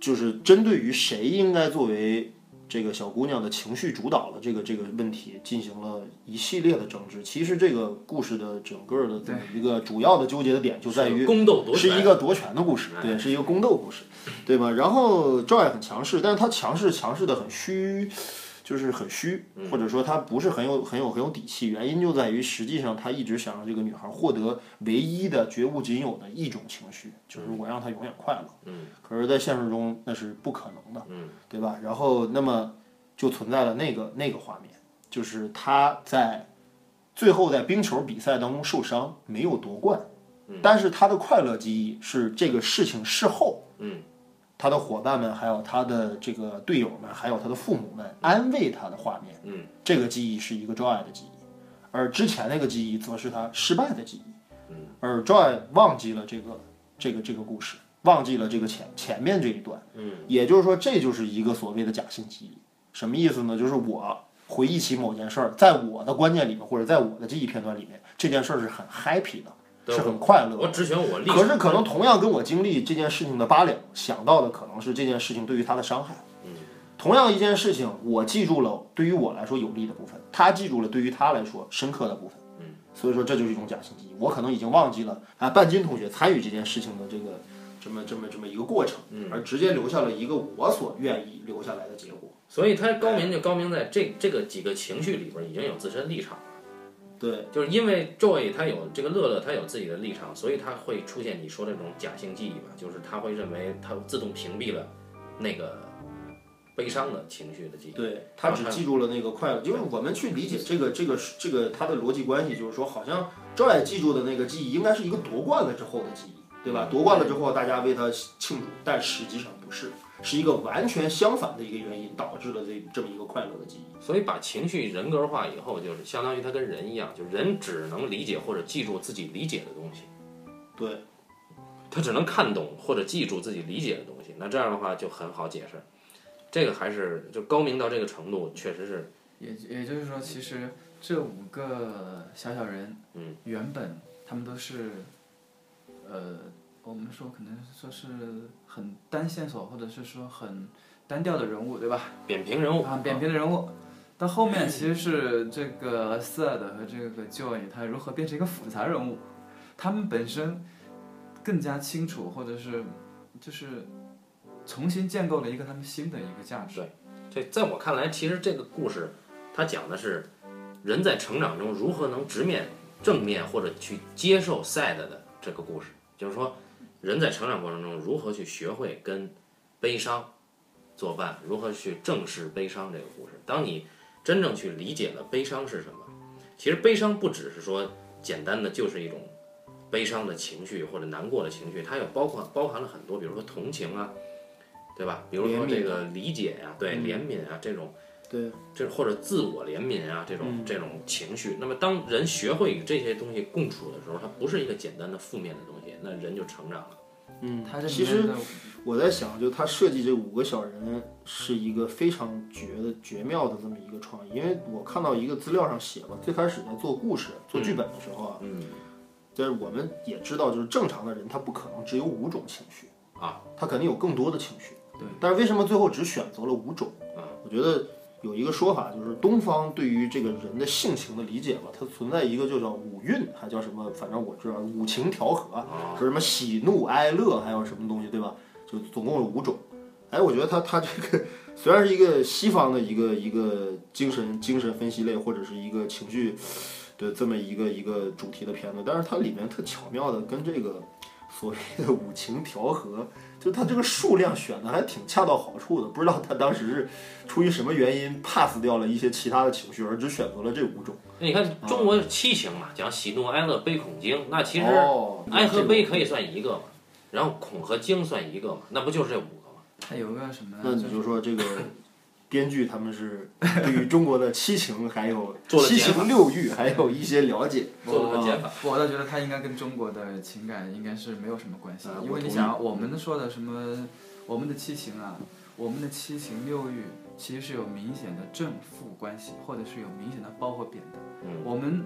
就是针对于谁应该作为这个小姑娘的情绪主导的这个这个问题进行了一系列的争执。其实这个故事的整个的这么一个主要的纠结的点就在于宫斗夺权是一个夺权的故事，对，是一个宫斗故事，对吧？然后 Joy 很强势，但是他强势强势的很虚，就是很虚，或者说他不是很有很有很有底气。原因就在于实际上他一直想让这个女孩获得唯一的绝无仅有的一种情绪，就是我让她永远快乐。嗯，可是，在现实中那是不可能的，嗯，对吧？然后那么就存在了那个那个画面，就是他在最后在冰球比赛当中受伤，没有夺冠，但是他的快乐记忆是这个事情事后，嗯，他的伙伴们，还有他的这个队友们，还有他的父母们安慰他的画面，嗯，这个记忆是一个 Joy 的记忆，而之前那个记忆则是他失败的记忆，嗯，而 Joy 忘记了这个这个这个故事，忘记了这个前前面这一段，嗯，也就是说，这就是一个所谓的假性记忆。什么意思呢？就是我回忆起某件事儿，在我的观念里面，或者在我的记忆片段里面，这件事儿是很 happy 的，对是很快乐。我只选我立。可是可能同样跟我经历这件事情的八两想到的可能是这件事情对于他的伤害。同样一件事情，我记住了对于我来说有利的部分，他记住了对于他来说深刻的部分。嗯，所以说这就是一种假性记忆。我可能已经忘记了啊，半斤同学参与这件事情的这个这么这么这么一个过程，而直接留下了一个我所愿意留下来的结果。所以他高明就高明在这这个几个情绪里边已经有自身立场了。对，就是因为 Joy 他有这个乐乐，他有自己的立场，所以他会出现你说的这种假性记忆吧，就是他会认为他自动屏蔽了那个悲伤的情绪的记忆。对他只记住了那个快乐，因为我们去理解这个这个这个他的逻辑关系，就是说，好像 Joy 记住的那个记忆应该是一个夺冠了之后的记忆，对吧？夺冠了之后，大家为他庆祝，但实际上不是，是一个完全相反的一个原因导致了这这么一个快乐的记忆。所以把情绪人格化以后，就是相当于他跟人一样，就人只能理解或者记住自己理解的东西，对，他只能看懂或者记住自己理解的东西。那这样的话就很好解释。这个还是就高明到这个程度，确实是也也就是说，其实这五个小小人，嗯，原本他们都是，呃，我们说可能说是很单线索，或者是说很单调的人物，对吧？扁平人物啊，扁平的人物。到后面其实是这个 s i r d 和这个 Joy 他如何变成一个复杂人物，他们本身更加清楚，或者是就是重新建构了一个他们新的一个价值。这在我看来，其实这个故事它讲的是人在成长中如何能直面正面或者去接受 sad 的这个故事，就是说人在成长过程中如何去学会跟悲伤作伴，如何去正视悲伤这个故事。当你真正去理解了悲伤是什么，其实悲伤不只是说简单的就是一种悲伤的情绪或者难过的情绪，它也包括包含了很多，比如说同情啊，对吧？比如说这个理解呀、对怜悯啊这种，对，这或者自我怜悯啊这种这种情绪。那么当人学会与这些东西共处的时候，它不是一个简单的负面的东西，那人就成长了。嗯他，其实我在想，就他设计这五个小人是一个非常绝的绝妙的这么一个创意，因为我看到一个资料上写嘛，最开始在做故事、做剧本的时候啊，嗯，但是我们也知道，就是正常的人他不可能只有五种情绪啊，他肯定有更多的情绪。对，但是为什么最后只选择了五种？啊，我觉得有一个说法，就是东方对于这个人的性情的理解吧，它存在一个就叫五蕴，还叫什么？反正我知道五情调和，啊说什么喜怒哀乐，还有什么东西，对吧？就总共有五种。哎，我觉得它它这个 [laughs] 虽然是一个西方的一个一个精神精神分析类或者是一个情绪的这么一个一个主题的片子，但是它里面特巧妙的跟这个所谓的五情调和，就它这个数量选的还挺恰到好处的。不知道他当时是出于什么原因 pass 掉了一些其他的情绪，而只选择了这五种。那你看中国七情嘛，讲喜怒哀乐悲恐惊，那其实哦哀和悲可以算一个嘛，然后恐和惊算一个嘛，那不就是这五个嘛？还有个什么？那你就说这个编剧他们是对于中国的七情还有七情六欲还有一些了解。做了个减法。我倒觉得他应该跟中国的情感应该是没有什么关系啊，因为你想，我们说的什么，我们的七情啊，我们的七情六欲，其实是有明显的正负关系，或者是有明显的褒和贬的。嗯我们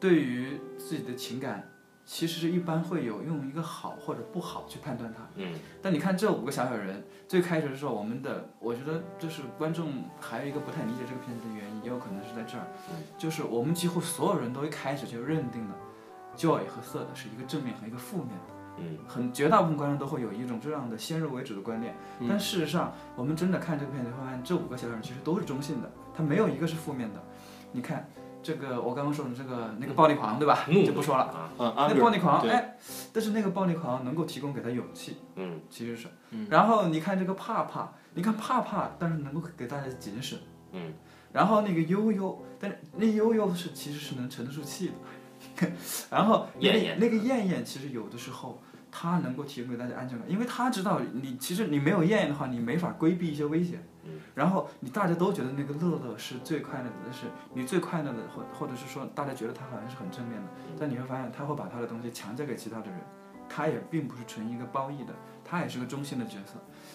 对于自己的情感，其实是一般会有用一个好或者不好去判断它。嗯。但你看这五个小小人，最开始的时候，我们的我觉得就是观众还有一个不太理解这个片子的原因，也有可能是在这儿，嗯。就是我们几乎所有人都一开始就认定了 joy 和色的是一个正面和一个负面。的，嗯。很绝大部分观众都会有一种这样的先入为主的观念，嗯。但事实上我们真的看这个片子会发现，这五个小小人其实都是中性的，它没有一个是负面的。你看这个我刚刚说的这个那个暴力狂，对吧？怒就不说了。啊，啊，那暴力狂，对哎，但是那个暴力狂能够提供给他勇气，嗯其实是。嗯然后你看这个怕怕，你看怕怕，但是能够给大家警示。嗯。然后那个悠悠，但是那悠悠是其实是能沉得住气的。[laughs] 然后那个艳艳，其实有的时候他能够提供给大家安全感，因为他知道你其实你没有艳艳的话，你没法规避一些危险。嗯。然后你大家都觉得那个乐乐是最快乐的，但是你最快乐的，或或者是说大家觉得他好像是很正面的，但你会发现他会把他的东西强加给其他的人，他也并不是纯一个褒义的，他也是个中性的角色，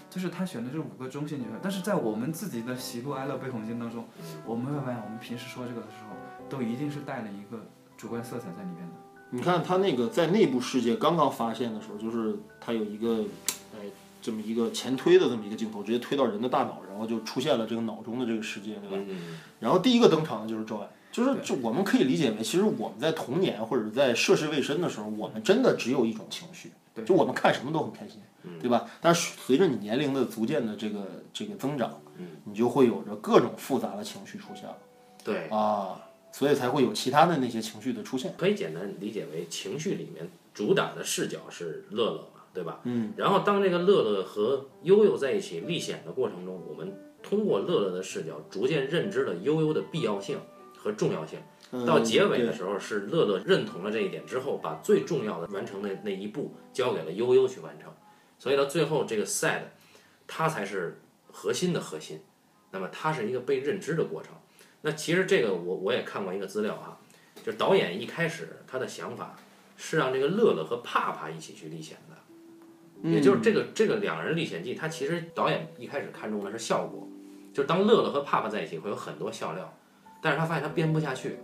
就是他选的这五个中性角色，但是在我们自己的喜怒哀乐悲恐惊当中，我们会发现我们平时说这个的时候，都一定是带了一个主观色彩在里面的。你看他那个在内部世界刚刚发现的时候，就是他有一个，哎，这么一个前推的这么一个镜头，直接推到人的大脑，然后就出现了这个脑中的这个世界，对吧？嗯然后第一个登场的就是 Joy，就是就我们可以理解为，其实我们在童年或者在涉世未深的时候，我们真的只有一种情绪，对。就我们看什么都很开心，对吧？但是随着你年龄的逐渐的这个这个增长，你就会有着各种复杂的情绪出现了。对，啊，所以才会有其他的那些情绪的出现。可以简单理解为情绪里面主打的视角是乐乐。嘛，对吧？嗯。然后当这个乐乐和悠悠在一起历险的过程中，我们通过乐乐的视角，逐渐认知了悠悠的必要性和重要性。嗯到结尾的时候，是乐乐认同了这一点之后，把最重要的完成的那一步交给了悠悠去完成。所以到最后，这个 sad，它才是核心的核心。那么它是一个被认知的过程。那其实这个我我也看过一个资料哈，就是导演一开始他的想法是让这个乐乐和帕帕一起去历险的，也就是这个这个两人历险记，他其实导演一开始看中的是效果，就是当乐乐和帕帕在一起会有很多笑料，但是他发现他编不下去，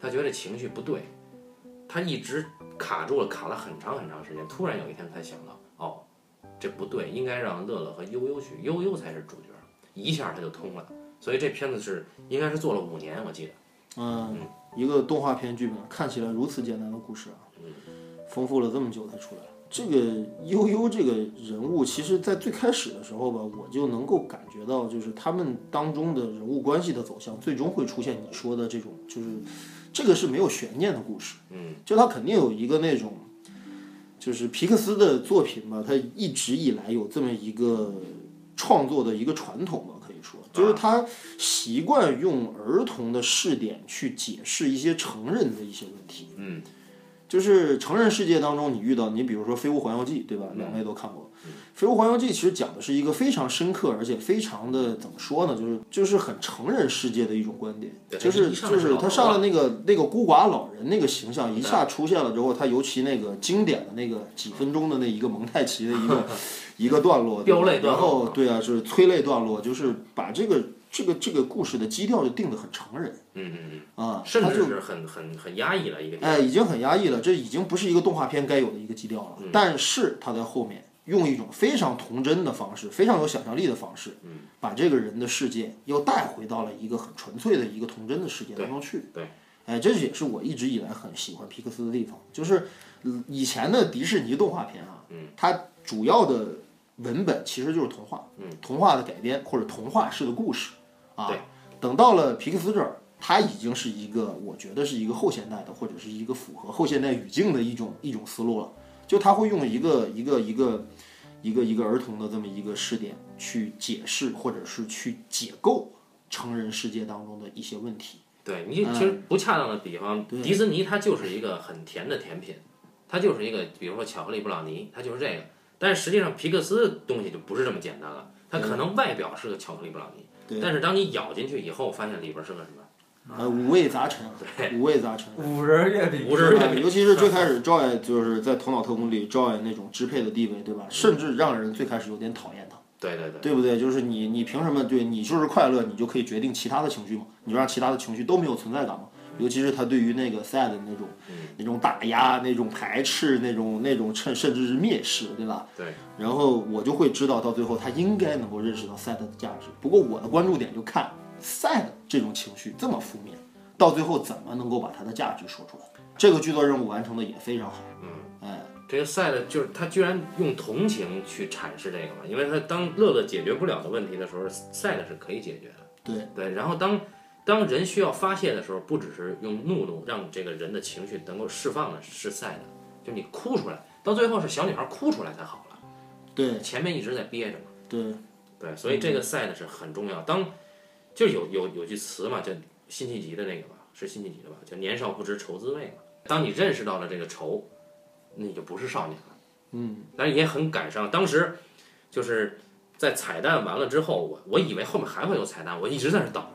他觉得情绪不对，他一直卡住了，卡了很长很长时间，突然有一天才想到，哦，这不对，应该让乐乐和悠悠去，悠悠才是主角，一下他就通了。所以这片子是应该是做了五年，我记得。嗯，一个动画片剧本看起来如此简单的故事啊，丰富了这么久才出来。这个悠悠这个人物，其实在最开始的时候吧，我就能够感觉到，就是他们当中的人物关系的走向，最终会出现你说的这种，就是这个是没有悬念的故事。嗯，就他肯定有一个那种，就是皮克斯的作品吧，他一直以来有这么一个创作的一个传统吧，可以说，就是他习惯用儿童的视点去解释一些成人的一些问题。嗯，就是成人世界当中你遇到，你比如说《飞屋环游记》，对吧？两位都看过。《飞屋环游记》其实讲的是一个非常深刻，而且非常的怎么说呢？就是就是很成人世界的一种观点，就是就是他上了那个那个孤寡老人那个形象一下出现了之后，他尤其那个经典的那个几分钟的那一个蒙太奇的一个 [laughs] 一个段落，然后对啊，就是催泪段落，就是把这个。这个这个故事的基调就定得很成人，嗯嗯嗯，啊，甚至是很很很压抑了一个，哎，已经很压抑了，这已经不是一个动画片该有的一个基调了。但是他在后面用一种非常童真的方式，非常有想象力的方式，嗯，把这个人的世界又带回到了一个很纯粹的一个童真的世界当中去。对，哎，这也是我一直以来很喜欢皮克斯的地方，就是以前的迪士尼动画片啊，嗯，它主要的文本其实就是童话，嗯，童话的改编或者童话式的故事，啊。对。等到了皮克斯这儿，它已经是一个，我觉得是一个后现代的，或者是一个符合后现代语境的一种一种思路了。就他会用一个一个一个一个一个儿童的这么一个视点去解释，或者是去解构成人世界当中的一些问题。对你其实不恰当的比方，迪士尼它就是一个很甜的甜品，它就是一个，比如说巧克力布朗尼，它就是这个。但是实际上皮克斯的东西就不是这么简单了，它可能外表是个巧克力布朗尼。但是当你咬进去以后，发现里边是个什么？呃，五味杂陈，五味杂陈。五仁月饼，五仁月饼，尤其是最开始 Joy 就是在《头脑特工》里 Joy 那种支配的地位，对吧？甚至让人最开始有点讨厌他。对对对。对不对？就是你，你凭什么？对你就是快乐，你就可以决定其他的情绪吗？你就让其他的情绪都没有存在感吗？尤其是他对于那个 sad 的那种，那种打压、那种排斥、那种那种甚甚至是蔑视，对吧？对。然后我就会知道，到最后他应该能够认识到 sad 的价值。不过我的关注点就看 sad 这种情绪这么负面，到最后怎么能够把它的价值说出来？这个剧作任务完成的也非常好。嗯，哎，这个 sad 就是他居然用同情去阐释这个嘛？因为他当乐乐解决不了的问题的时候，sad 是可以解决的。对对，然后当。当人需要发泄的时候，不只是用怒怒让这个人的情绪能够释放的，是赛的，就你哭出来，到最后是小女孩哭出来才好了。对，前面一直在憋着嘛。对，对，所以这个赛的是很重要。当就有有有句词嘛，叫辛弃疾的那个吧，是辛弃疾的吧，叫年少不知愁滋味嘛。当你认识到了这个愁，那你就不是少年了。嗯，但是也很感伤。当时就是在彩蛋完了之后，我我以为后面还会有彩蛋，我一直在那等。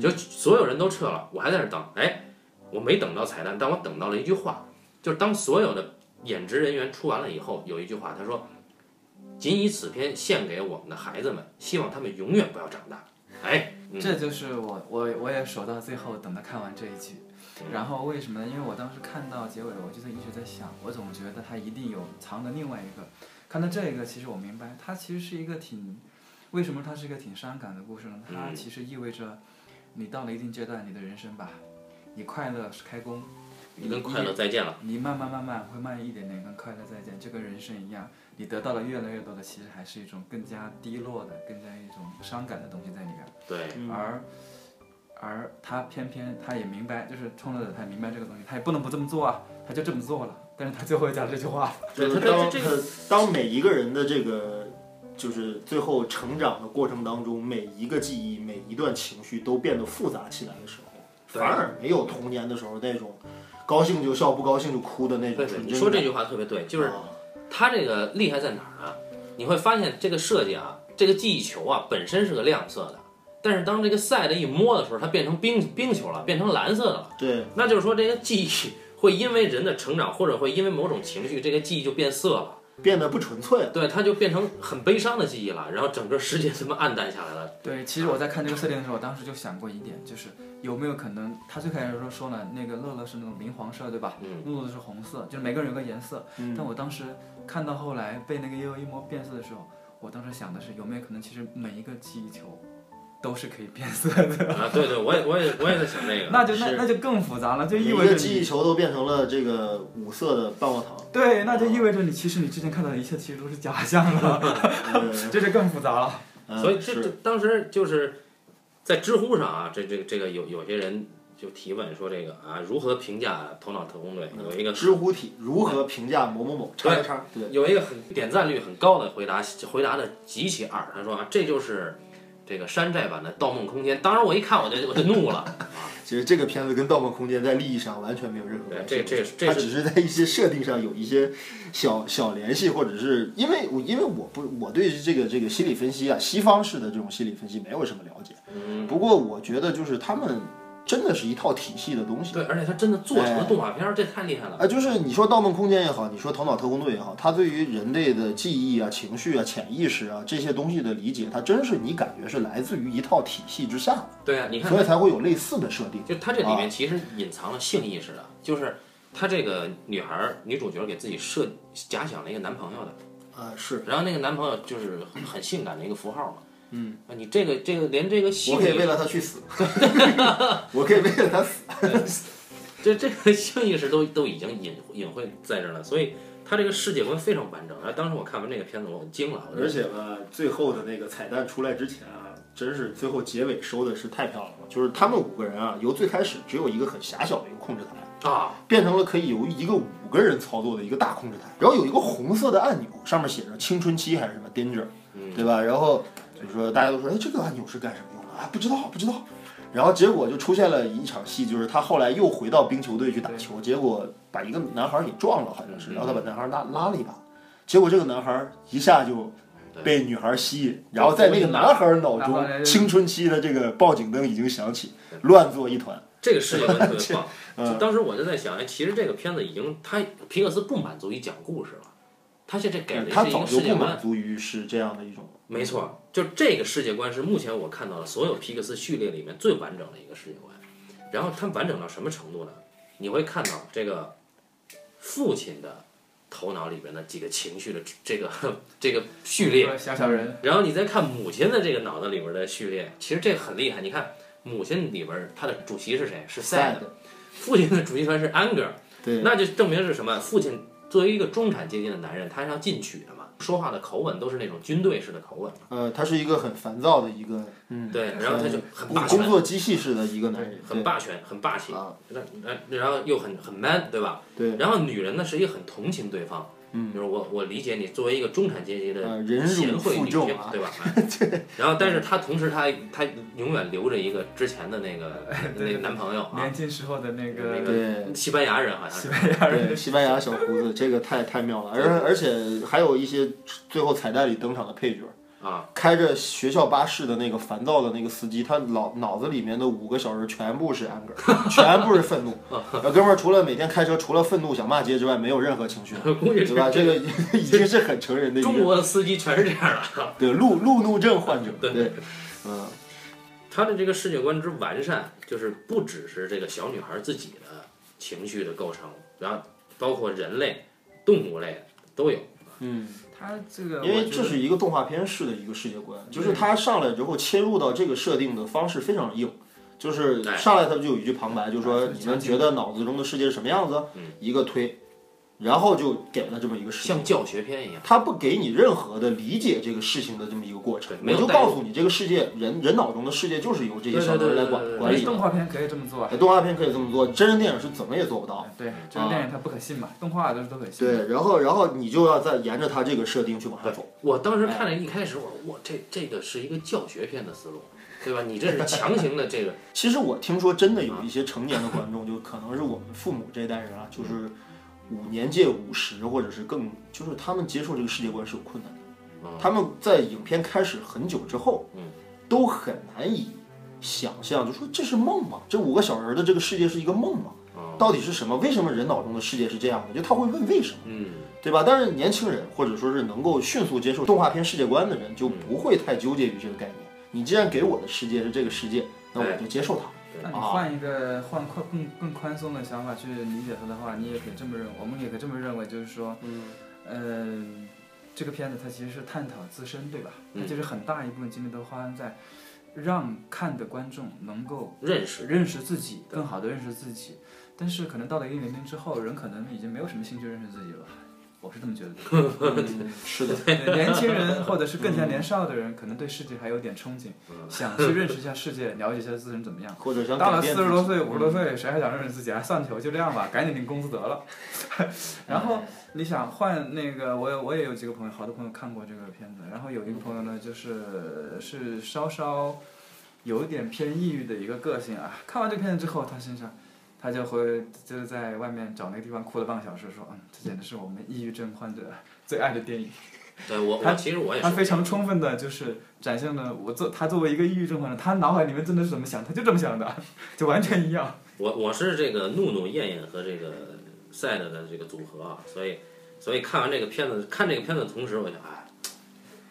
就所有人都撤了，我还在那等。哎，我没等到彩蛋，但我等到了一句话，就是当所有的演职人员出完了以后，有一句话，他说：“仅以此片献给我们的孩子们，希望他们永远不要长大。”哎，这就是我我我也守到最后，等他看完这一句。然后为什么呢？因为我当时看到结尾，我就在一直在想，我总觉得他一定有藏着另外一个。看到这个，其实我明白，它其实是一个挺，为什么它是一个挺伤感的故事呢？它其实意味着。你到了一定阶段，你的人生吧，你快乐是开工，你跟快乐再见了。你慢慢慢慢会慢一点点跟快乐再见，就跟人生一样，你得到了越来越多的，其实还是一种更加低落的、更加一种伤感的东西在里边。对。而而他偏偏他也明白，就是冲着他也明白这个东西，他也不能不这么做啊，他就这么做了。但是他最后讲这句话，对，他当当每一个人的这个。就是最后成长的过程当中，每一个记忆、每一段情绪都变得复杂起来的时候，反而没有童年的时候那种高兴就笑、不高兴就哭的那种纯真。你说这句话特别对，就是他这个厉害在哪儿啊？你会发现这个设计啊，这个记忆球啊本身是个亮色的，但是当这个赛的一摸的时候，它变成冰冰球了，变成蓝色的了。对，那就是说这个记忆会因为人的成长，或者会因为某种情绪，这个记忆就变色了。变得不纯粹，对，它就变成很悲伤的记忆了，然后整个世界这么暗淡下来了。对，其实我在看这个设定的时候，我当时就想过一点，就是有没有可能，他最开始说说呢，那个乐乐是那种明黄色，对吧？嗯。露露是红色，就是每个人有个颜色。嗯。但我当时看到后来被那个悠悠一摸变色的时候，我当时想的是，有没有可能，其实每一个记忆球。都是可以变色的啊！对对，我也我也我也在想那个，那就那那就更复杂了，就意味着记忆球都变成了这个五色的棒棒糖。对，那就意味着你其实你之前看到的一切其实都是假象了 [laughs] [laughs] 这就更复杂了。所以这这当时就是在知乎上啊，这这这个有有些人就提问说这个啊，如何评价《头脑特工队》？有一个知乎体，如何评价某某某？叉叉对，有一个很点赞率很高的回答，回答的极其二，他说啊，这就是。这个山寨版的《盗梦空间》，当时我一看我就我就怒了 [laughs] 啊！其实这个片子跟《盗梦空间》在利益上完全没有任何关系，这这这它只是在一些设定上有一些小小联系，或者是因为我因为我不我对这个这个心理分析啊，西方式的这种心理分析没有什么了解。嗯。不过我觉得就是他们。真的是一套体系的东西，对，而且它真的做成了动画片儿，这太厉害了。啊，就是你说《盗梦空间》也好，你说《头脑特工队》也好，它对于人类的记忆啊、情绪啊、潜意识啊这些东西的理解，它真是你感觉是来自于一套体系之下的。对啊，你看，所以才会有类似的设定。就它这里面其实隐藏了性意识的，就是它这个女孩女主角给自己设假想了一个男朋友的，啊是，然后那个男朋友就是很性感的一个符号嘛。嗯，你这个这个连这个性，我可以为了他去死，[laughs] 我可以为了他死，[laughs] 这这个性意识都都已经隐隐晦在这了，所以他这个世界观非常完整。然后当时我看完这个片子，我惊了。而且吧，最后的那个彩蛋出来之前啊，真是最后结尾收的是太漂亮了。就是他们五个人啊，由最开始只有一个很狭小的一个控制台啊，变成了可以由一个五个人操作的一个大控制台，然后有一个红色的按钮，上面写着青春期还是什么 danger，对吧？然后。就是说，大家都说，哎，这个按钮是干什么用的啊？不知道，不知道。然后结果就出现了一场戏，就是他后来又回到冰球队去打球，结果把一个男孩给撞了，好像是，然后他把男孩拉拉了一把，结果这个男孩一下就被女孩吸引，然后在那个男孩脑中，青春期的这个报警灯已经响起，乱作一团。这个事情特别棒。就当时我就在想，哎，其实这个片子已经，他皮克斯不满足于讲故事了。他现在给的是一个世界观，足于是这样的一种，没错，就这个世界观是目前我看到的所有皮克斯序列里面最完整的一个世界观。然后它完整到什么程度呢？你会看到这个父亲的头脑里边的几个情绪的这个 [laughs] 这个序列，小小人。然后你再看母亲的这个脑子里边的序列，其实这个很厉害。你看母亲里边它的主席是谁？是 sad，父亲的主席团是 anger，对，那就证明是什么？父亲。作为一个中产阶级的男人，他是要进取的嘛，说话的口吻都是那种军队式的口吻。呃，他是一个很烦躁的一个，嗯，对，然后他就很霸权，工作机器式的一个男人，很霸权，很霸气。啊，那那然后又很很 man，对吧？对，然后女人呢是一个很同情对方。嗯，就是我我理解你作为一个中产阶级的贤惠女性，对吧？[laughs] 对。然后，但是她同时她她永远留着一个之前的那个 [laughs] 那个男朋友，年轻时候的那个那个西班牙人好像是西班牙人，西班牙小胡子，这个太太妙了。而而且还有一些最后彩蛋里登场的配角。啊，开着学校巴士的那个烦躁的那个司机，他脑脑子里面的五个小时全部是 anger，[laughs] 全部是愤怒。哥们儿除了每天开车，除了愤怒想骂街之外，没有任何情绪，[laughs] 对吧？这个已经是很成人的。中国的司机全是这样的，[laughs] 对，路路怒症患者。对，嗯，他的这个世界观之完善，就是不只是这个小女孩自己的情绪的构成，然后包括人类、动物类都有。嗯。它这个，因为这是一个动画片式的一个世界观，就是他上来之后切入到这个设定的方式非常硬，就是上来他就有一句旁白，就是说你们觉得脑子中的世界是什么样子？一个推。然后就给了这么一个事像教学片一样，他不给你任何的理解这个事情的这么一个过程，我就告诉你这个世界，人人脑中的世界就是由这些小人来管管理。动画片可以这么做，动画片可以这么做，真人电影是怎么也做不到。对，真人电影它不可信嘛，动画都是都可信。对，然后然后你就要再沿着他这个设定去往下走。我当时看了一开始，我我这这个是一个教学片的思路，对吧？你这是强行的这个。[laughs] 其实我听说真的有一些成年的观众，就可能是我们父母这一代人啊，就是。五年届五十，或者是更，就是他们接受这个世界观是有困难的。他们在影片开始很久之后，嗯都很难以想象，就说这是梦吗？这五个小人的这个世界是一个梦吗？到底是什么？为什么人脑中的世界是这样的？就他会问为什么，嗯对吧？但是年轻人或者说是能够迅速接受动画片世界观的人，就不会太纠结于这个概念。你既然给我的世界是这个世界，那我就接受它。那你换一个换宽更更宽松的想法去理解它的话，你也可以这么认，我们也可以这么认为，就是说，嗯，呃，这个片子它其实是探讨自身，对吧？它其实很大一部分精力都花在让看的观众能够认识认识自己，更好的认识自己。但是可能到了一定年龄之后，人可能已经没有什么兴趣认识自己了。我是这么觉得的，是的，[laughs] 年轻人或者是更加年少的人，可能对世界还有点憧憬，[laughs] 想去认识一下世界，了解一下自身怎么样。或者到了四十多岁、五十多岁，谁还想认识自己？还算球，就这样吧，赶紧领工资得了。[laughs] 然后你想换那个，我我也有几个朋友，好多朋友看过这个片子。然后有一个朋友呢，就是是稍稍有一点偏抑郁的一个个性啊。看完这片子之后，他身上，他就会就是在外面找那个地方哭了半个小时，说，嗯，这简直是我们抑郁症患者最爱的电影。对我，他其实我也他非常充分的就是展现了我作他作为一个抑郁症患者，他脑海里面真的是怎么想，他就这么想的，就完全一样。我我是这个怒怒艳艳和这个赛德的这个组合啊，所以所以看完这个片子，看这个片子的同时，我想，哎，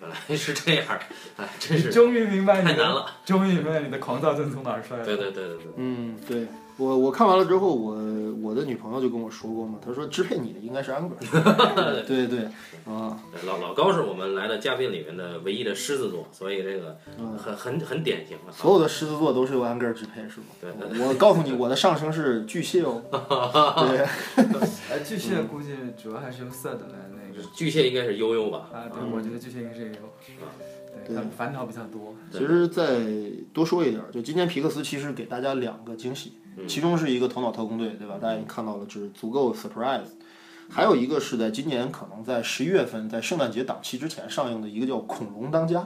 原来是这样，哎，真是终于明白太难了，终于明白你的狂躁症从哪儿出来的。对对对对对，嗯，对我我看完了之后，我我的女朋友就跟我说过嘛，她说支配你的应该是安格，[laughs] 对对啊，老老高是我们来的嘉宾里面的唯一的狮子座，所以这个很很很典型的。所有的狮子座都是由安格尔支配，是吗？对，我告诉你，我的上升是巨蟹哦。[laughs] 对，呃，巨蟹估计主要还是由色的来那个。巨蟹应该是悠悠吧？啊，对，我觉得巨蟹应该是悠悠。对，他烦恼比较多。其实再多说一点，就今天皮克斯其实给大家两个惊喜。其中是一个头脑特工队，对吧？大家已经看到了，就是足够 surprise。还有一个是在今年可能在十一月份，在圣诞节档期之前上映的一个叫《恐龙当家》。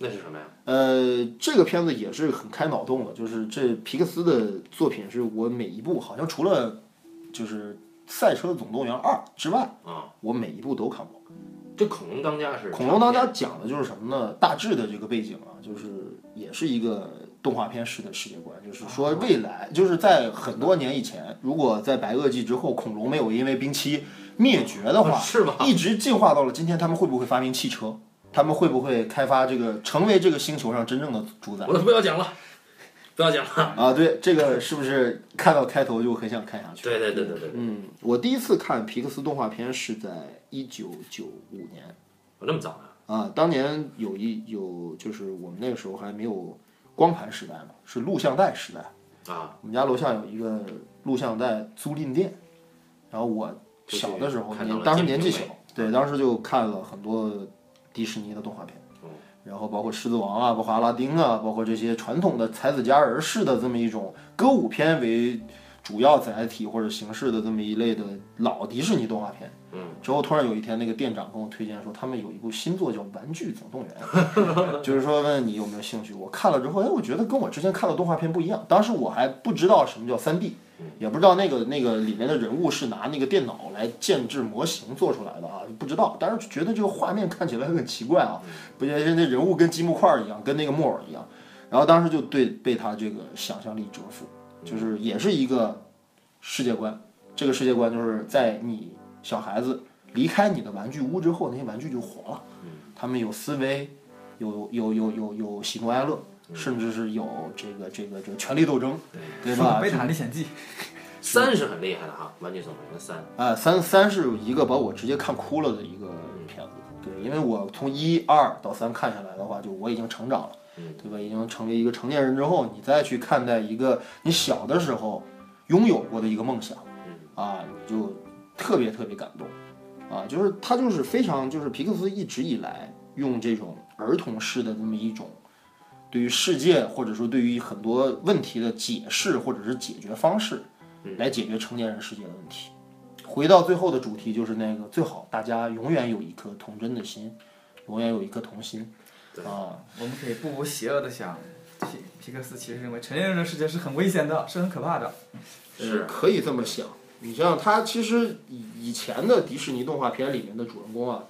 那是什么呀？呃，这个片子也是很开脑洞的，就是这皮克斯的作品是我每一部好像除了就是《赛车总动员二》之外啊，我每一部都看过。这《恐龙当家》是《恐龙当家》讲的就是什么呢？大致的这个背景啊，就是也是一个。动画片式的世界观，就是说未来就是在很多年以前，如果在白垩纪之后，恐龙没有因为冰期灭绝的话，是吧？一直进化到了今天，他们会不会发明汽车？他们会不会开发这个，成为这个星球上真正的主宰？我不要讲了，不要讲了啊！对，这个是不是看到开头就很想看下去？对对对对对。嗯，我第一次看皮克斯动画片是在一九九五年，有那么早啊？啊，当年有一有就是我们那个时候还没有。光盘时代嘛，是录像带时代啊。我们家楼下有一个录像带租赁店，然后我小的时候，当时年纪小，对，当时就看了很多迪士尼的动画片，然后包括狮子王啊，包括阿拉丁啊，包括这些传统的才子佳人式的这么一种歌舞片为主要载体或者形式的这么一类的老迪士尼动画片。嗯，之后突然有一天，那个店长跟我推荐说，他们有一部新作叫《玩具总动员》，[laughs] 就是说问你有没有兴趣。我看了之后，哎，我觉得跟我之前看的动画片不一样。当时我还不知道什么叫三 D，也不知道那个那个里面的人物是拿那个电脑来建制模型做出来的啊，不知道。但是觉得这个画面看起来很奇怪啊，不觉得那人物跟积木块一样，跟那个木偶一样。然后当时就对被他这个想象力折服，就是也是一个世界观。这个世界观就是在你。小孩子离开你的玩具屋之后，那些玩具就活了。他们有思维，有有有有有喜怒哀乐，甚至是有这个这个这个权力斗争，对吧？贝塔历险记 [laughs] 三是很厉害的哈，玩具总动员三。啊，三三是一个把我直接看哭了的一个片子。对，因为我从一二到三看下来的话，就我已经成长了，对吧？已经成为一个成年人之后，你再去看待一个你小的时候拥有过的一个梦想，啊，你就。特别特别感动，啊，就是他就是非常就是皮克斯一直以来用这种儿童式的这么一种对于世界或者说对于很多问题的解释或者是解决方式，来解决成年人世界的问题。回到最后的主题就是那个最好大家永远有一颗童真的心，永远有一颗童心。啊，我们可以不无邪恶的想，皮皮克斯其实认为成年人的世界是很危险的，是很可怕的，是可以这么想。你像他其实以以前的迪士尼动画片里面的主人公啊，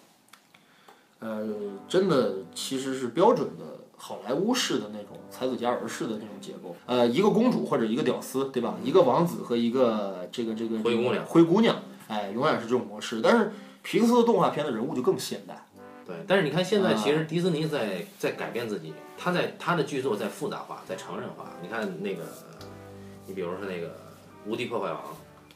呃，真的其实是标准的好莱坞式的那种才子佳人式的那种结构，呃，一个公主或者一个屌丝，对吧？一个王子和一个这个这个灰姑娘，灰姑娘，哎，永远是这种模式。但是皮克斯的动画片的人物就更现代。对，但是你看现在其实迪士尼在在改变自己，他在他的剧作在复杂化，在成人化。你看那个，你比如说那个《无敌破坏王》。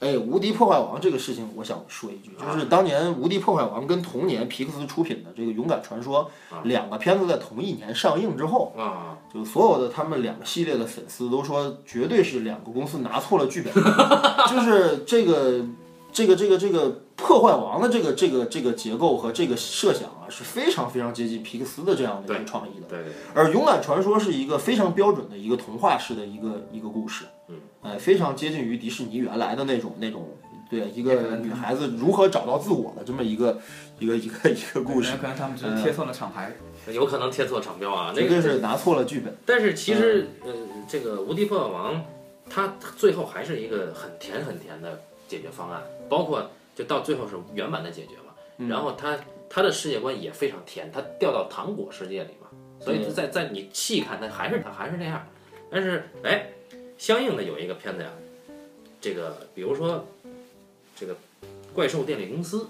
哎，无敌破坏王这个事情，我想说一句，就是当年无敌破坏王跟同年皮克斯出品的这个勇敢传说两个片子在同一年上映之后，啊就所有的他们两个系列的粉丝都说，绝对是两个公司拿错了剧本，[laughs] 就是这个这个这个这个破坏王的这个这个这个结构和这个设想啊，是非常非常接近皮克斯的这样的一个创意的。对对。而勇敢传说是一个非常标准的一个童话式的一个一个故事。嗯，哎，非常接近于迪士尼原来的那种那种对一个女孩子如何找到自我的这么一个一个一个一个故事。可能他们只是贴错了厂牌，有可能贴错厂标啊，那个是拿错了剧本。但是其实呃，这个无敌破坏王，它最后还是一个很甜很甜的解决方案，包括就到最后是圆满的解决嘛，然后他他的世界观也非常甜，他掉到糖果世界里嘛，所以在在你细看，他还是他还是那样。但是哎，相应的有一个片子呀，这个比如说这个怪兽电力公司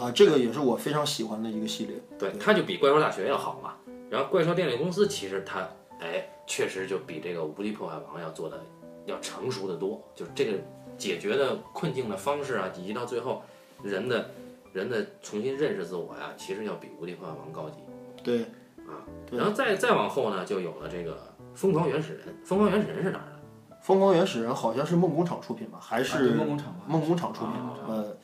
啊，这个也是我非常喜欢的一个系列。对，它就比怪兽大学要好嘛。然后怪兽电力公司其实它哎，确实就比这个无敌破坏王要做的要成熟的多，就是这个解决的困境的方式啊，以及到最后人的人的重新认识自我呀，其实要比无敌破坏王高级。对，啊，然后再再往后呢，就有了这个。疯狂原始人，疯狂原始人是哪儿的？疯狂原始人好像是梦工厂出品吧，还是梦工厂吧？梦工厂出品。呃，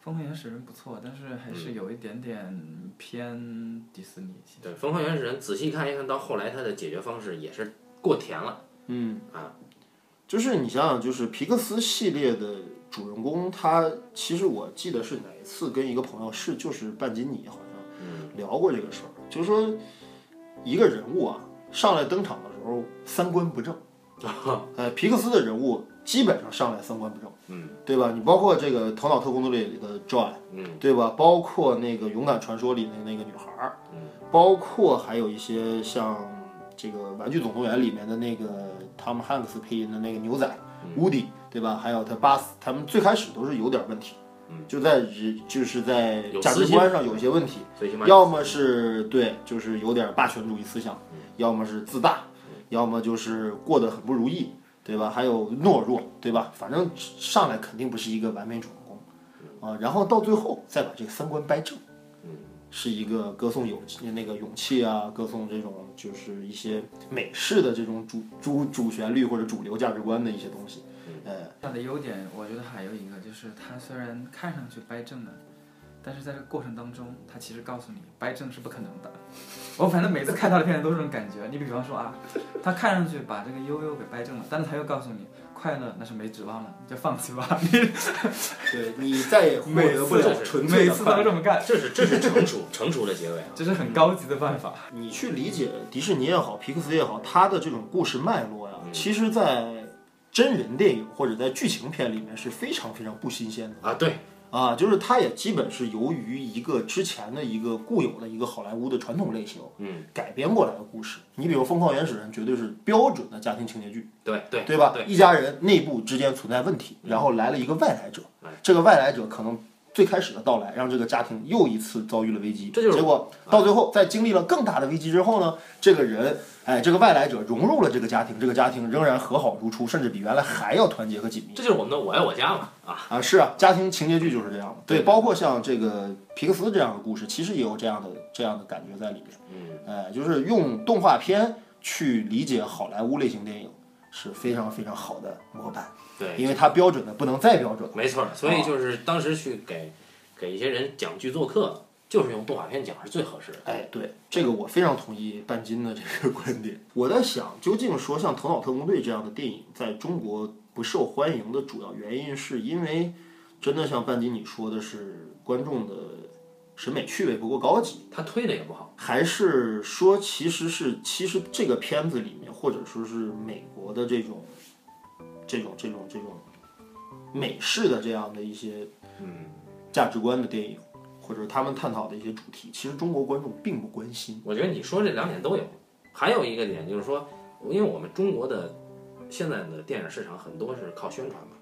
疯狂原始人不错，但是还是有一点点偏迪士尼。对，疯狂原始人仔细看一看到后来它的解决方式也是过甜了。嗯啊，就是你想想，就是皮克斯系列的主人公，他其实我记得是哪一次跟一个朋友是就是半斤尼好像聊过这个事儿，就是说一个人物啊。上来登场的时候三观不正，呃，皮克斯的人物基本上上来三观不正，嗯，对吧？你包括这个《头脑特工队》里的 Joy，嗯，对吧？包括那个《勇敢传说》里的那个女孩儿，嗯，包括还有一些像这个《玩具总动员》里面的那个汤姆汉克斯配音的那个牛仔 Woody，对吧？还有他巴斯，他们最开始都是有点问题。就在人就是在价值观上有一些问题，要么是对，就是有点霸权主义思想，要么是自大，要么就是过得很不如意，对吧？还有懦弱，对吧？反正上来肯定不是一个完美主人公啊。然后到最后再把这个三观掰正，是一个歌颂勇那个勇气啊，歌颂这种就是一些美式的这种主主主旋律或者主流价值观的一些东西。呃，它的优点，我觉得还有一个就是，它虽然看上去掰正了，但是在这个过程当中，它其实告诉你掰正是不可能的。我反正每次看他的片子都是这种感觉。你比方说啊，他看上去把这个悠悠给掰正了，但是他又告诉你，快乐那是没指望了，[laughs] 你就放弃吧。你 [laughs] 对你再也获得不了纯粹每次都这么干，这是这是成熟成熟的结尾啊，[laughs] 这是很高级的办法。你去理解迪士尼也好，皮克斯也好，它的这种故事脉络呀，其实，在。真人电影或者在剧情片里面是非常非常不新鲜的啊，对啊，就是它也基本是由于一个之前的一个固有的一个好莱坞的传统类型，嗯，改编过来的故事。你比如《疯狂原始人》绝对是标准的家庭情节剧，对对对吧？对，一家人内部之间存在问题，然后来了一个外来者，这个外来者可能。最开始的到来，让这个家庭又一次遭遇了危机。这就是结果，到最后，在经历了更大的危机之后呢，这个人，哎，这个外来者融入了这个家庭，这个家庭仍然和好如初，甚至比原来还要团结和紧密。这就是我们的《我爱我家》嘛，啊啊，是啊，家庭情节剧就是这样的。对，包括像这个皮克斯这样的故事，其实也有这样的这样的感觉在里面。嗯，哎，就是用动画片去理解好莱坞类型电影是非常非常好的模板。对，因为它标准的不能再标准。没错，所以就是当时去给。给一些人讲剧做客，就是用动画片讲是最合适的。哎，对，这个我非常同意半斤的这个观点。我在想，究竟说像《头脑特工队》这样的电影在中国不受欢迎的主要原因，是因为真的像半斤你说的是观众的审美趣味不够高级，他推的也不好，还是说其实是其实这个片子里面，或者说是美国的这种这种这种这种美式的这样的一些嗯。价值观的电影，或者他们探讨的一些主题，其实中国观众并不关心。我觉得你说这两点都有，还有一个点就是说，因为我们中国的现在的电影市场很多是靠宣传嘛，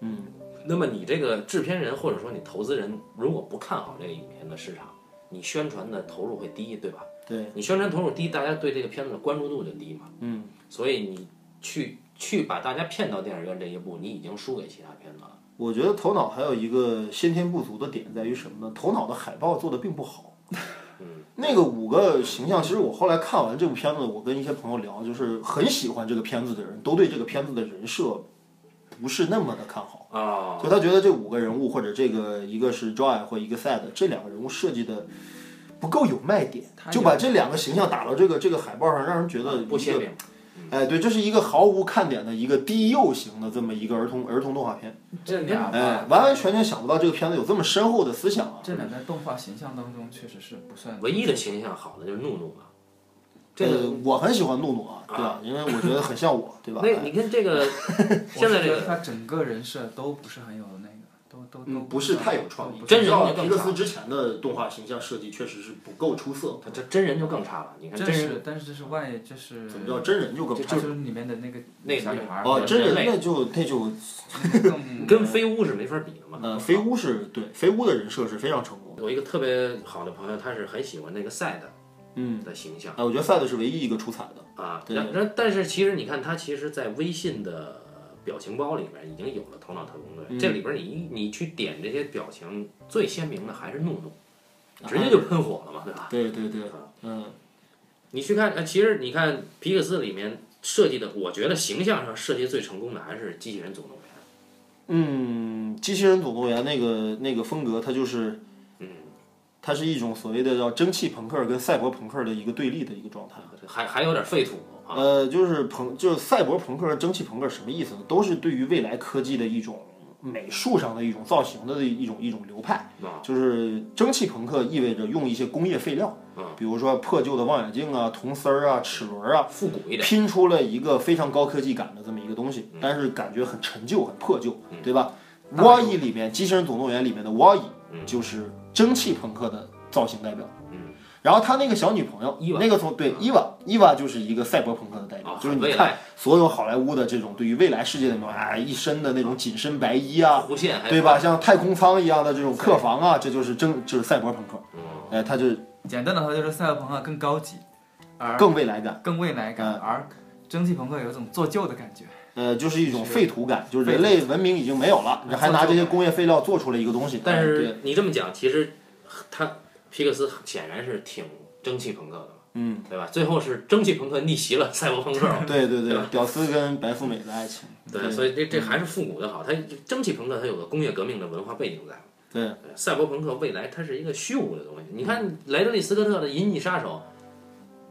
嗯，那么你这个制片人或者说你投资人如果不看好这个影片的市场，你宣传的投入会低，对吧？对你宣传投入低，大家对这个片子的关注度就低嘛，嗯，所以你去去把大家骗到电影院这一步，你已经输给其他片子了。我觉得头脑还有一个先天不足的点在于什么呢？头脑的海报做的并不好。嗯，那个五个形象，其实我后来看完这部片子，我跟一些朋友聊，就是很喜欢这个片子的人都对这个片子的人设不是那么的看好啊。就他觉得这五个人物或者这个一个是 Joy 或一个 Sad 这两个人物设计的不够有卖点，就把这两个形象打到这个这个海报上，让人觉得不鲜明。哎，对，这是一个毫无看点的一个低幼型的这么一个儿童儿童动画片。这俩哎，完完全全想不到这个片子有这么深厚的思想啊！这两在动画形象当中确实是不算唯一的形象好的就是怒怒了。这呃个，我很喜欢怒怒啊，对吧？因为我觉得很像我，对吧？那你看这个现在这个他整个人设都不是很有那个，都都都嗯，不是太有创意。真人知道就更差皮克斯之前的动画形象设计确实是不够出色。他这真人就更差了。你看这真人是，但是这是外，这是怎么叫真人就更差？就是里面的那个那个小女孩儿哦，真人那就那就 [laughs] 跟飞屋是没法比的嘛。呃，飞屋是对飞屋的人设是非常成功的。有一个特别好的朋友，他是很喜欢那个赛的嗯，的形象哎，我觉得赛德是唯一一个出彩的。啊。对然然但是其实你看，他其实，在微信的表情包里边已经有了头脑特工队。嗯这里边你你去点这些表情，最鲜明的还是怒怒，直接就喷火了嘛，对吧？对对对，嗯，你去看，呃，其实你看皮克斯里面设计的，我觉得形象上设计最成功的还是《机器人总动员》。嗯，机器人总动员那个那个风格，它就是，嗯，它是一种所谓的叫蒸汽朋克跟赛博朋克的一个对立的一个状态。还还有点废土啊。呃，就是朋就是赛博朋克和蒸汽朋克什么意思呢？都是对于未来科技的一种美术上的一种造型的一种一种流派。啊就是蒸汽朋克意味着用一些工业废料，啊比如说破旧的望远镜啊、铜丝儿啊、齿轮啊，复古一点。拼出了一个非常高科技感的这么一个东西，嗯但是感觉很陈旧、很破旧，对吧？沃伊里面《机器人总动员》里面的沃伊就是蒸汽朋克的造型代表。嗯。然后他那个小女朋友，伊娃。那个从对伊娃，伊娃就是一个赛博朋克的代表，啊就是你看所有好莱坞的这种对于未来世界的那种哎，一身的那种紧身白衣啊，弧线对吧？像太空舱一样的这种客房啊，这就是蒸就是赛博朋克，嗯哎，它就是简单的说就是赛博朋克更高级，而更未来感。更未来感，而蒸汽朋克有一种做旧的感觉。呃，就是一种废土感，就是人类文明已经没有了，你还拿这些工业废料做出了一个东西。但是你这么讲，其实他皮克斯显然是挺蒸汽朋克的，嗯，对吧？最后是蒸汽朋克逆袭了赛博朋克，对对对，屌丝跟白富美的爱情。对，所以这这还是复古的好。它蒸汽朋克它有个工业革命的文化背景在，对，对赛博朋克未来它是一个虚无的东西。你看雷德利·斯科特的《银翼杀手》，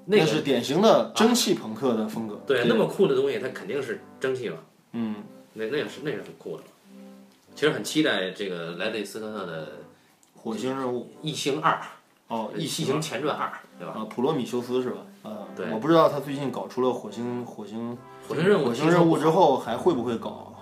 那个是典型的蒸汽朋克的风格。对那么酷的东西，它肯定是蒸汽嘛，嗯，那那是那是很酷的。其实很期待这个莱德利·斯科特的《火星任务异形二》哦，《异形形前传二》，对吧？啊，普罗米修斯是吧？啊，对我不知道他最近搞出了火星火星火星任务火星任务之后还会不会搞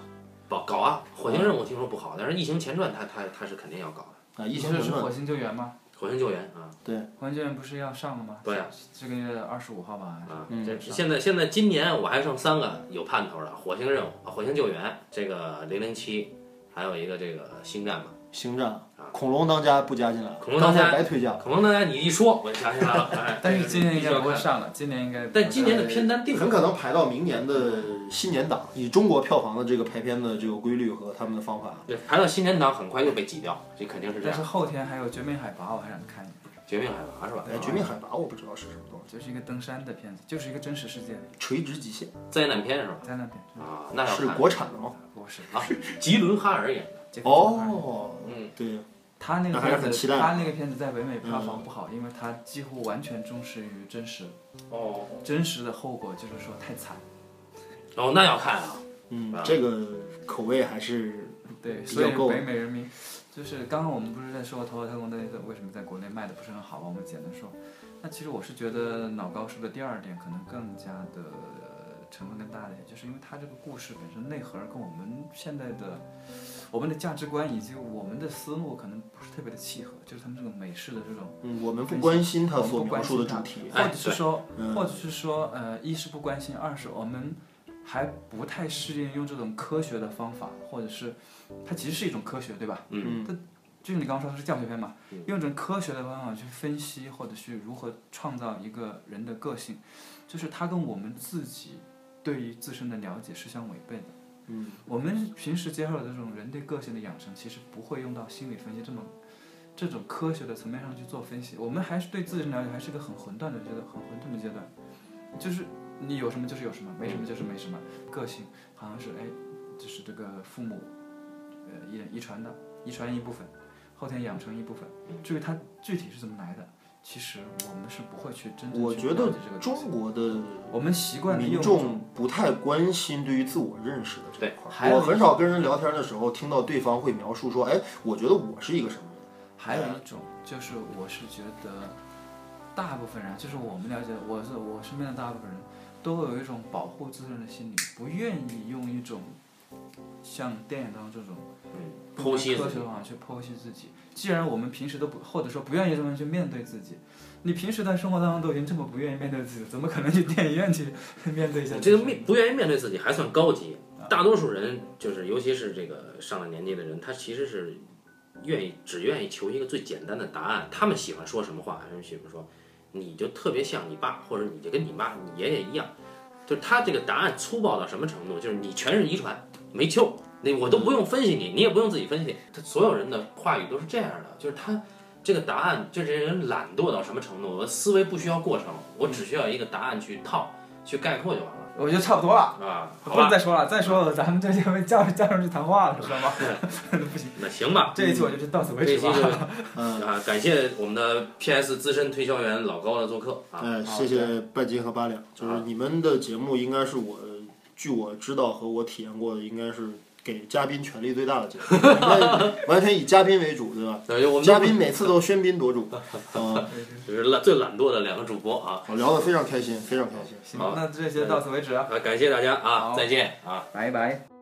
搞搞啊！火星任务听说不好，但是《异形前传》他他他是肯定要搞的，啊？异形前传是是火星救援吗？《火星救援》啊，对火星救援不是要上了吗？对啊，这个月二十五号吧。啊，嗯这现在现在今年我还剩三个有盼头的，火星任务、啊火星救援，这个零零七，还有一个这个星战嘛。星战，恐龙当家不加进来，恐龙当家白推荐了。可能大家你一说，我就想起来了。[laughs] 哎，但是今年应该不会上了，今年应该。但今年的片单定很可能排到明年的新年档。以中国票房的这个排片的这个规律和他们的方法，对排到新年档，很快又被挤掉，这肯定是这样。但是后天还有《绝命海拔》，我还想看一眼。绝命海拔是吧？哎，《绝命海拔》我不知道是什么东西，就是一个登山的片子，就是一个真实事件垂直极限灾难片是吧？灾难片。啊，那是国产的吗？不是啊，吉伦哈尔演的。杰克乔尔哦，嗯，对，他那个片子，他那个片子在北美票房不好，因为他几乎完全忠实于真实。哦真实的后果就是说太惨。哦，那要看啊。嗯啊，这个口味还是对，比所以北美人民就是刚刚我们不是在说《头号特工队》为什么在国内卖的不是很好吗？我们简单说。那其实我是觉得脑高叔的第二点可能更加的成分更大一点，就是因为他这个故事本身内核跟我们现在的我们的价值观以及我们的思路可能不是特别的契合，就是他们这种美式的这种。嗯，我们不关心他们所描述的关心它主题。或者是说，嗯或者是说，呃，一是不关心，二是我们还不太适应用这种科学的方法，或者是它其实是一种科学，对吧？嗯它就是你刚刚说它是教学片嘛嗯，用这种科学的方法去分析，或者去如何创造一个人的个性，就是它跟我们自己对于自身的了解是相违背的。嗯我们平时接受的这种人对个性的养成，其实不会用到心理分析这么这种科学的层面上去做分析。我们还是对自身了解还是一个很混沌的阶段，很混沌的阶段，就是你有什么就是有什么，没什么就是没什么。个性好像是哎，就是这个父母呃遗遗传的，遗传一部分，后天养成一部分。至于它具体是怎么来的，其实我们是不会去真正我觉得去了解这个东西中国的我们习惯地民用一种众不太关心对于自我认识的这一块儿。还有一我很少跟人聊天的时候听到对方会描述说，哎，我觉得我是一个什么人。还有一种就是，我是觉得大部分人，就是我们了解，我是我身边的大部分人，都会有一种保护自身的心理，不愿意用一种像电影当中这种嗯，剖析自己科学的方法去剖析自己。既然我们平时都不，或者说不愿意这么去面对自己，你平时在生活当中都已经这么不愿意面对自己，怎么可能去电影院去面对一下这个面不愿意面对自己还算高级，大多数人就是尤其是这个上了年纪的人，他其实是愿意只愿意求一个最简单的答案。他们喜欢说什么话，他们喜欢说你就特别像你爸，或者你就跟你妈、你爷爷一样，就是他这个答案粗暴到什么程度，就是你全是遗传，没救，那我都不用分析你，你也不用自己分析，他所有人的话语都是这样的，就是他。这个答案，就这人懒惰到什么程度？我的思维不需要过程，我只需要一个答案去套、去概括就完了我觉得差不多了。啊。不能，再说了，再说了，咱们这就被叫叫上去谈话了，知道吗？[laughs] 不行，那行吧，这一期我就就到此为止吧。就 [laughs] 嗯，啊，感谢我们的 PS 资深推销员老高的做客啊。哎，谢谢半斤和八两，就是你们的节目应该是我，据我知道和我体验过的，应该是给嘉宾权力最大的节目，完全 [laughs] 以嘉宾为主，对吧？嘉宾每次都喧宾夺主，啊，[laughs] 就是懒最懒惰的两个主播啊。我聊得非常开心，非常开心。行，那这些到此为止啊，啊，感谢大家啊，再见啊。拜拜。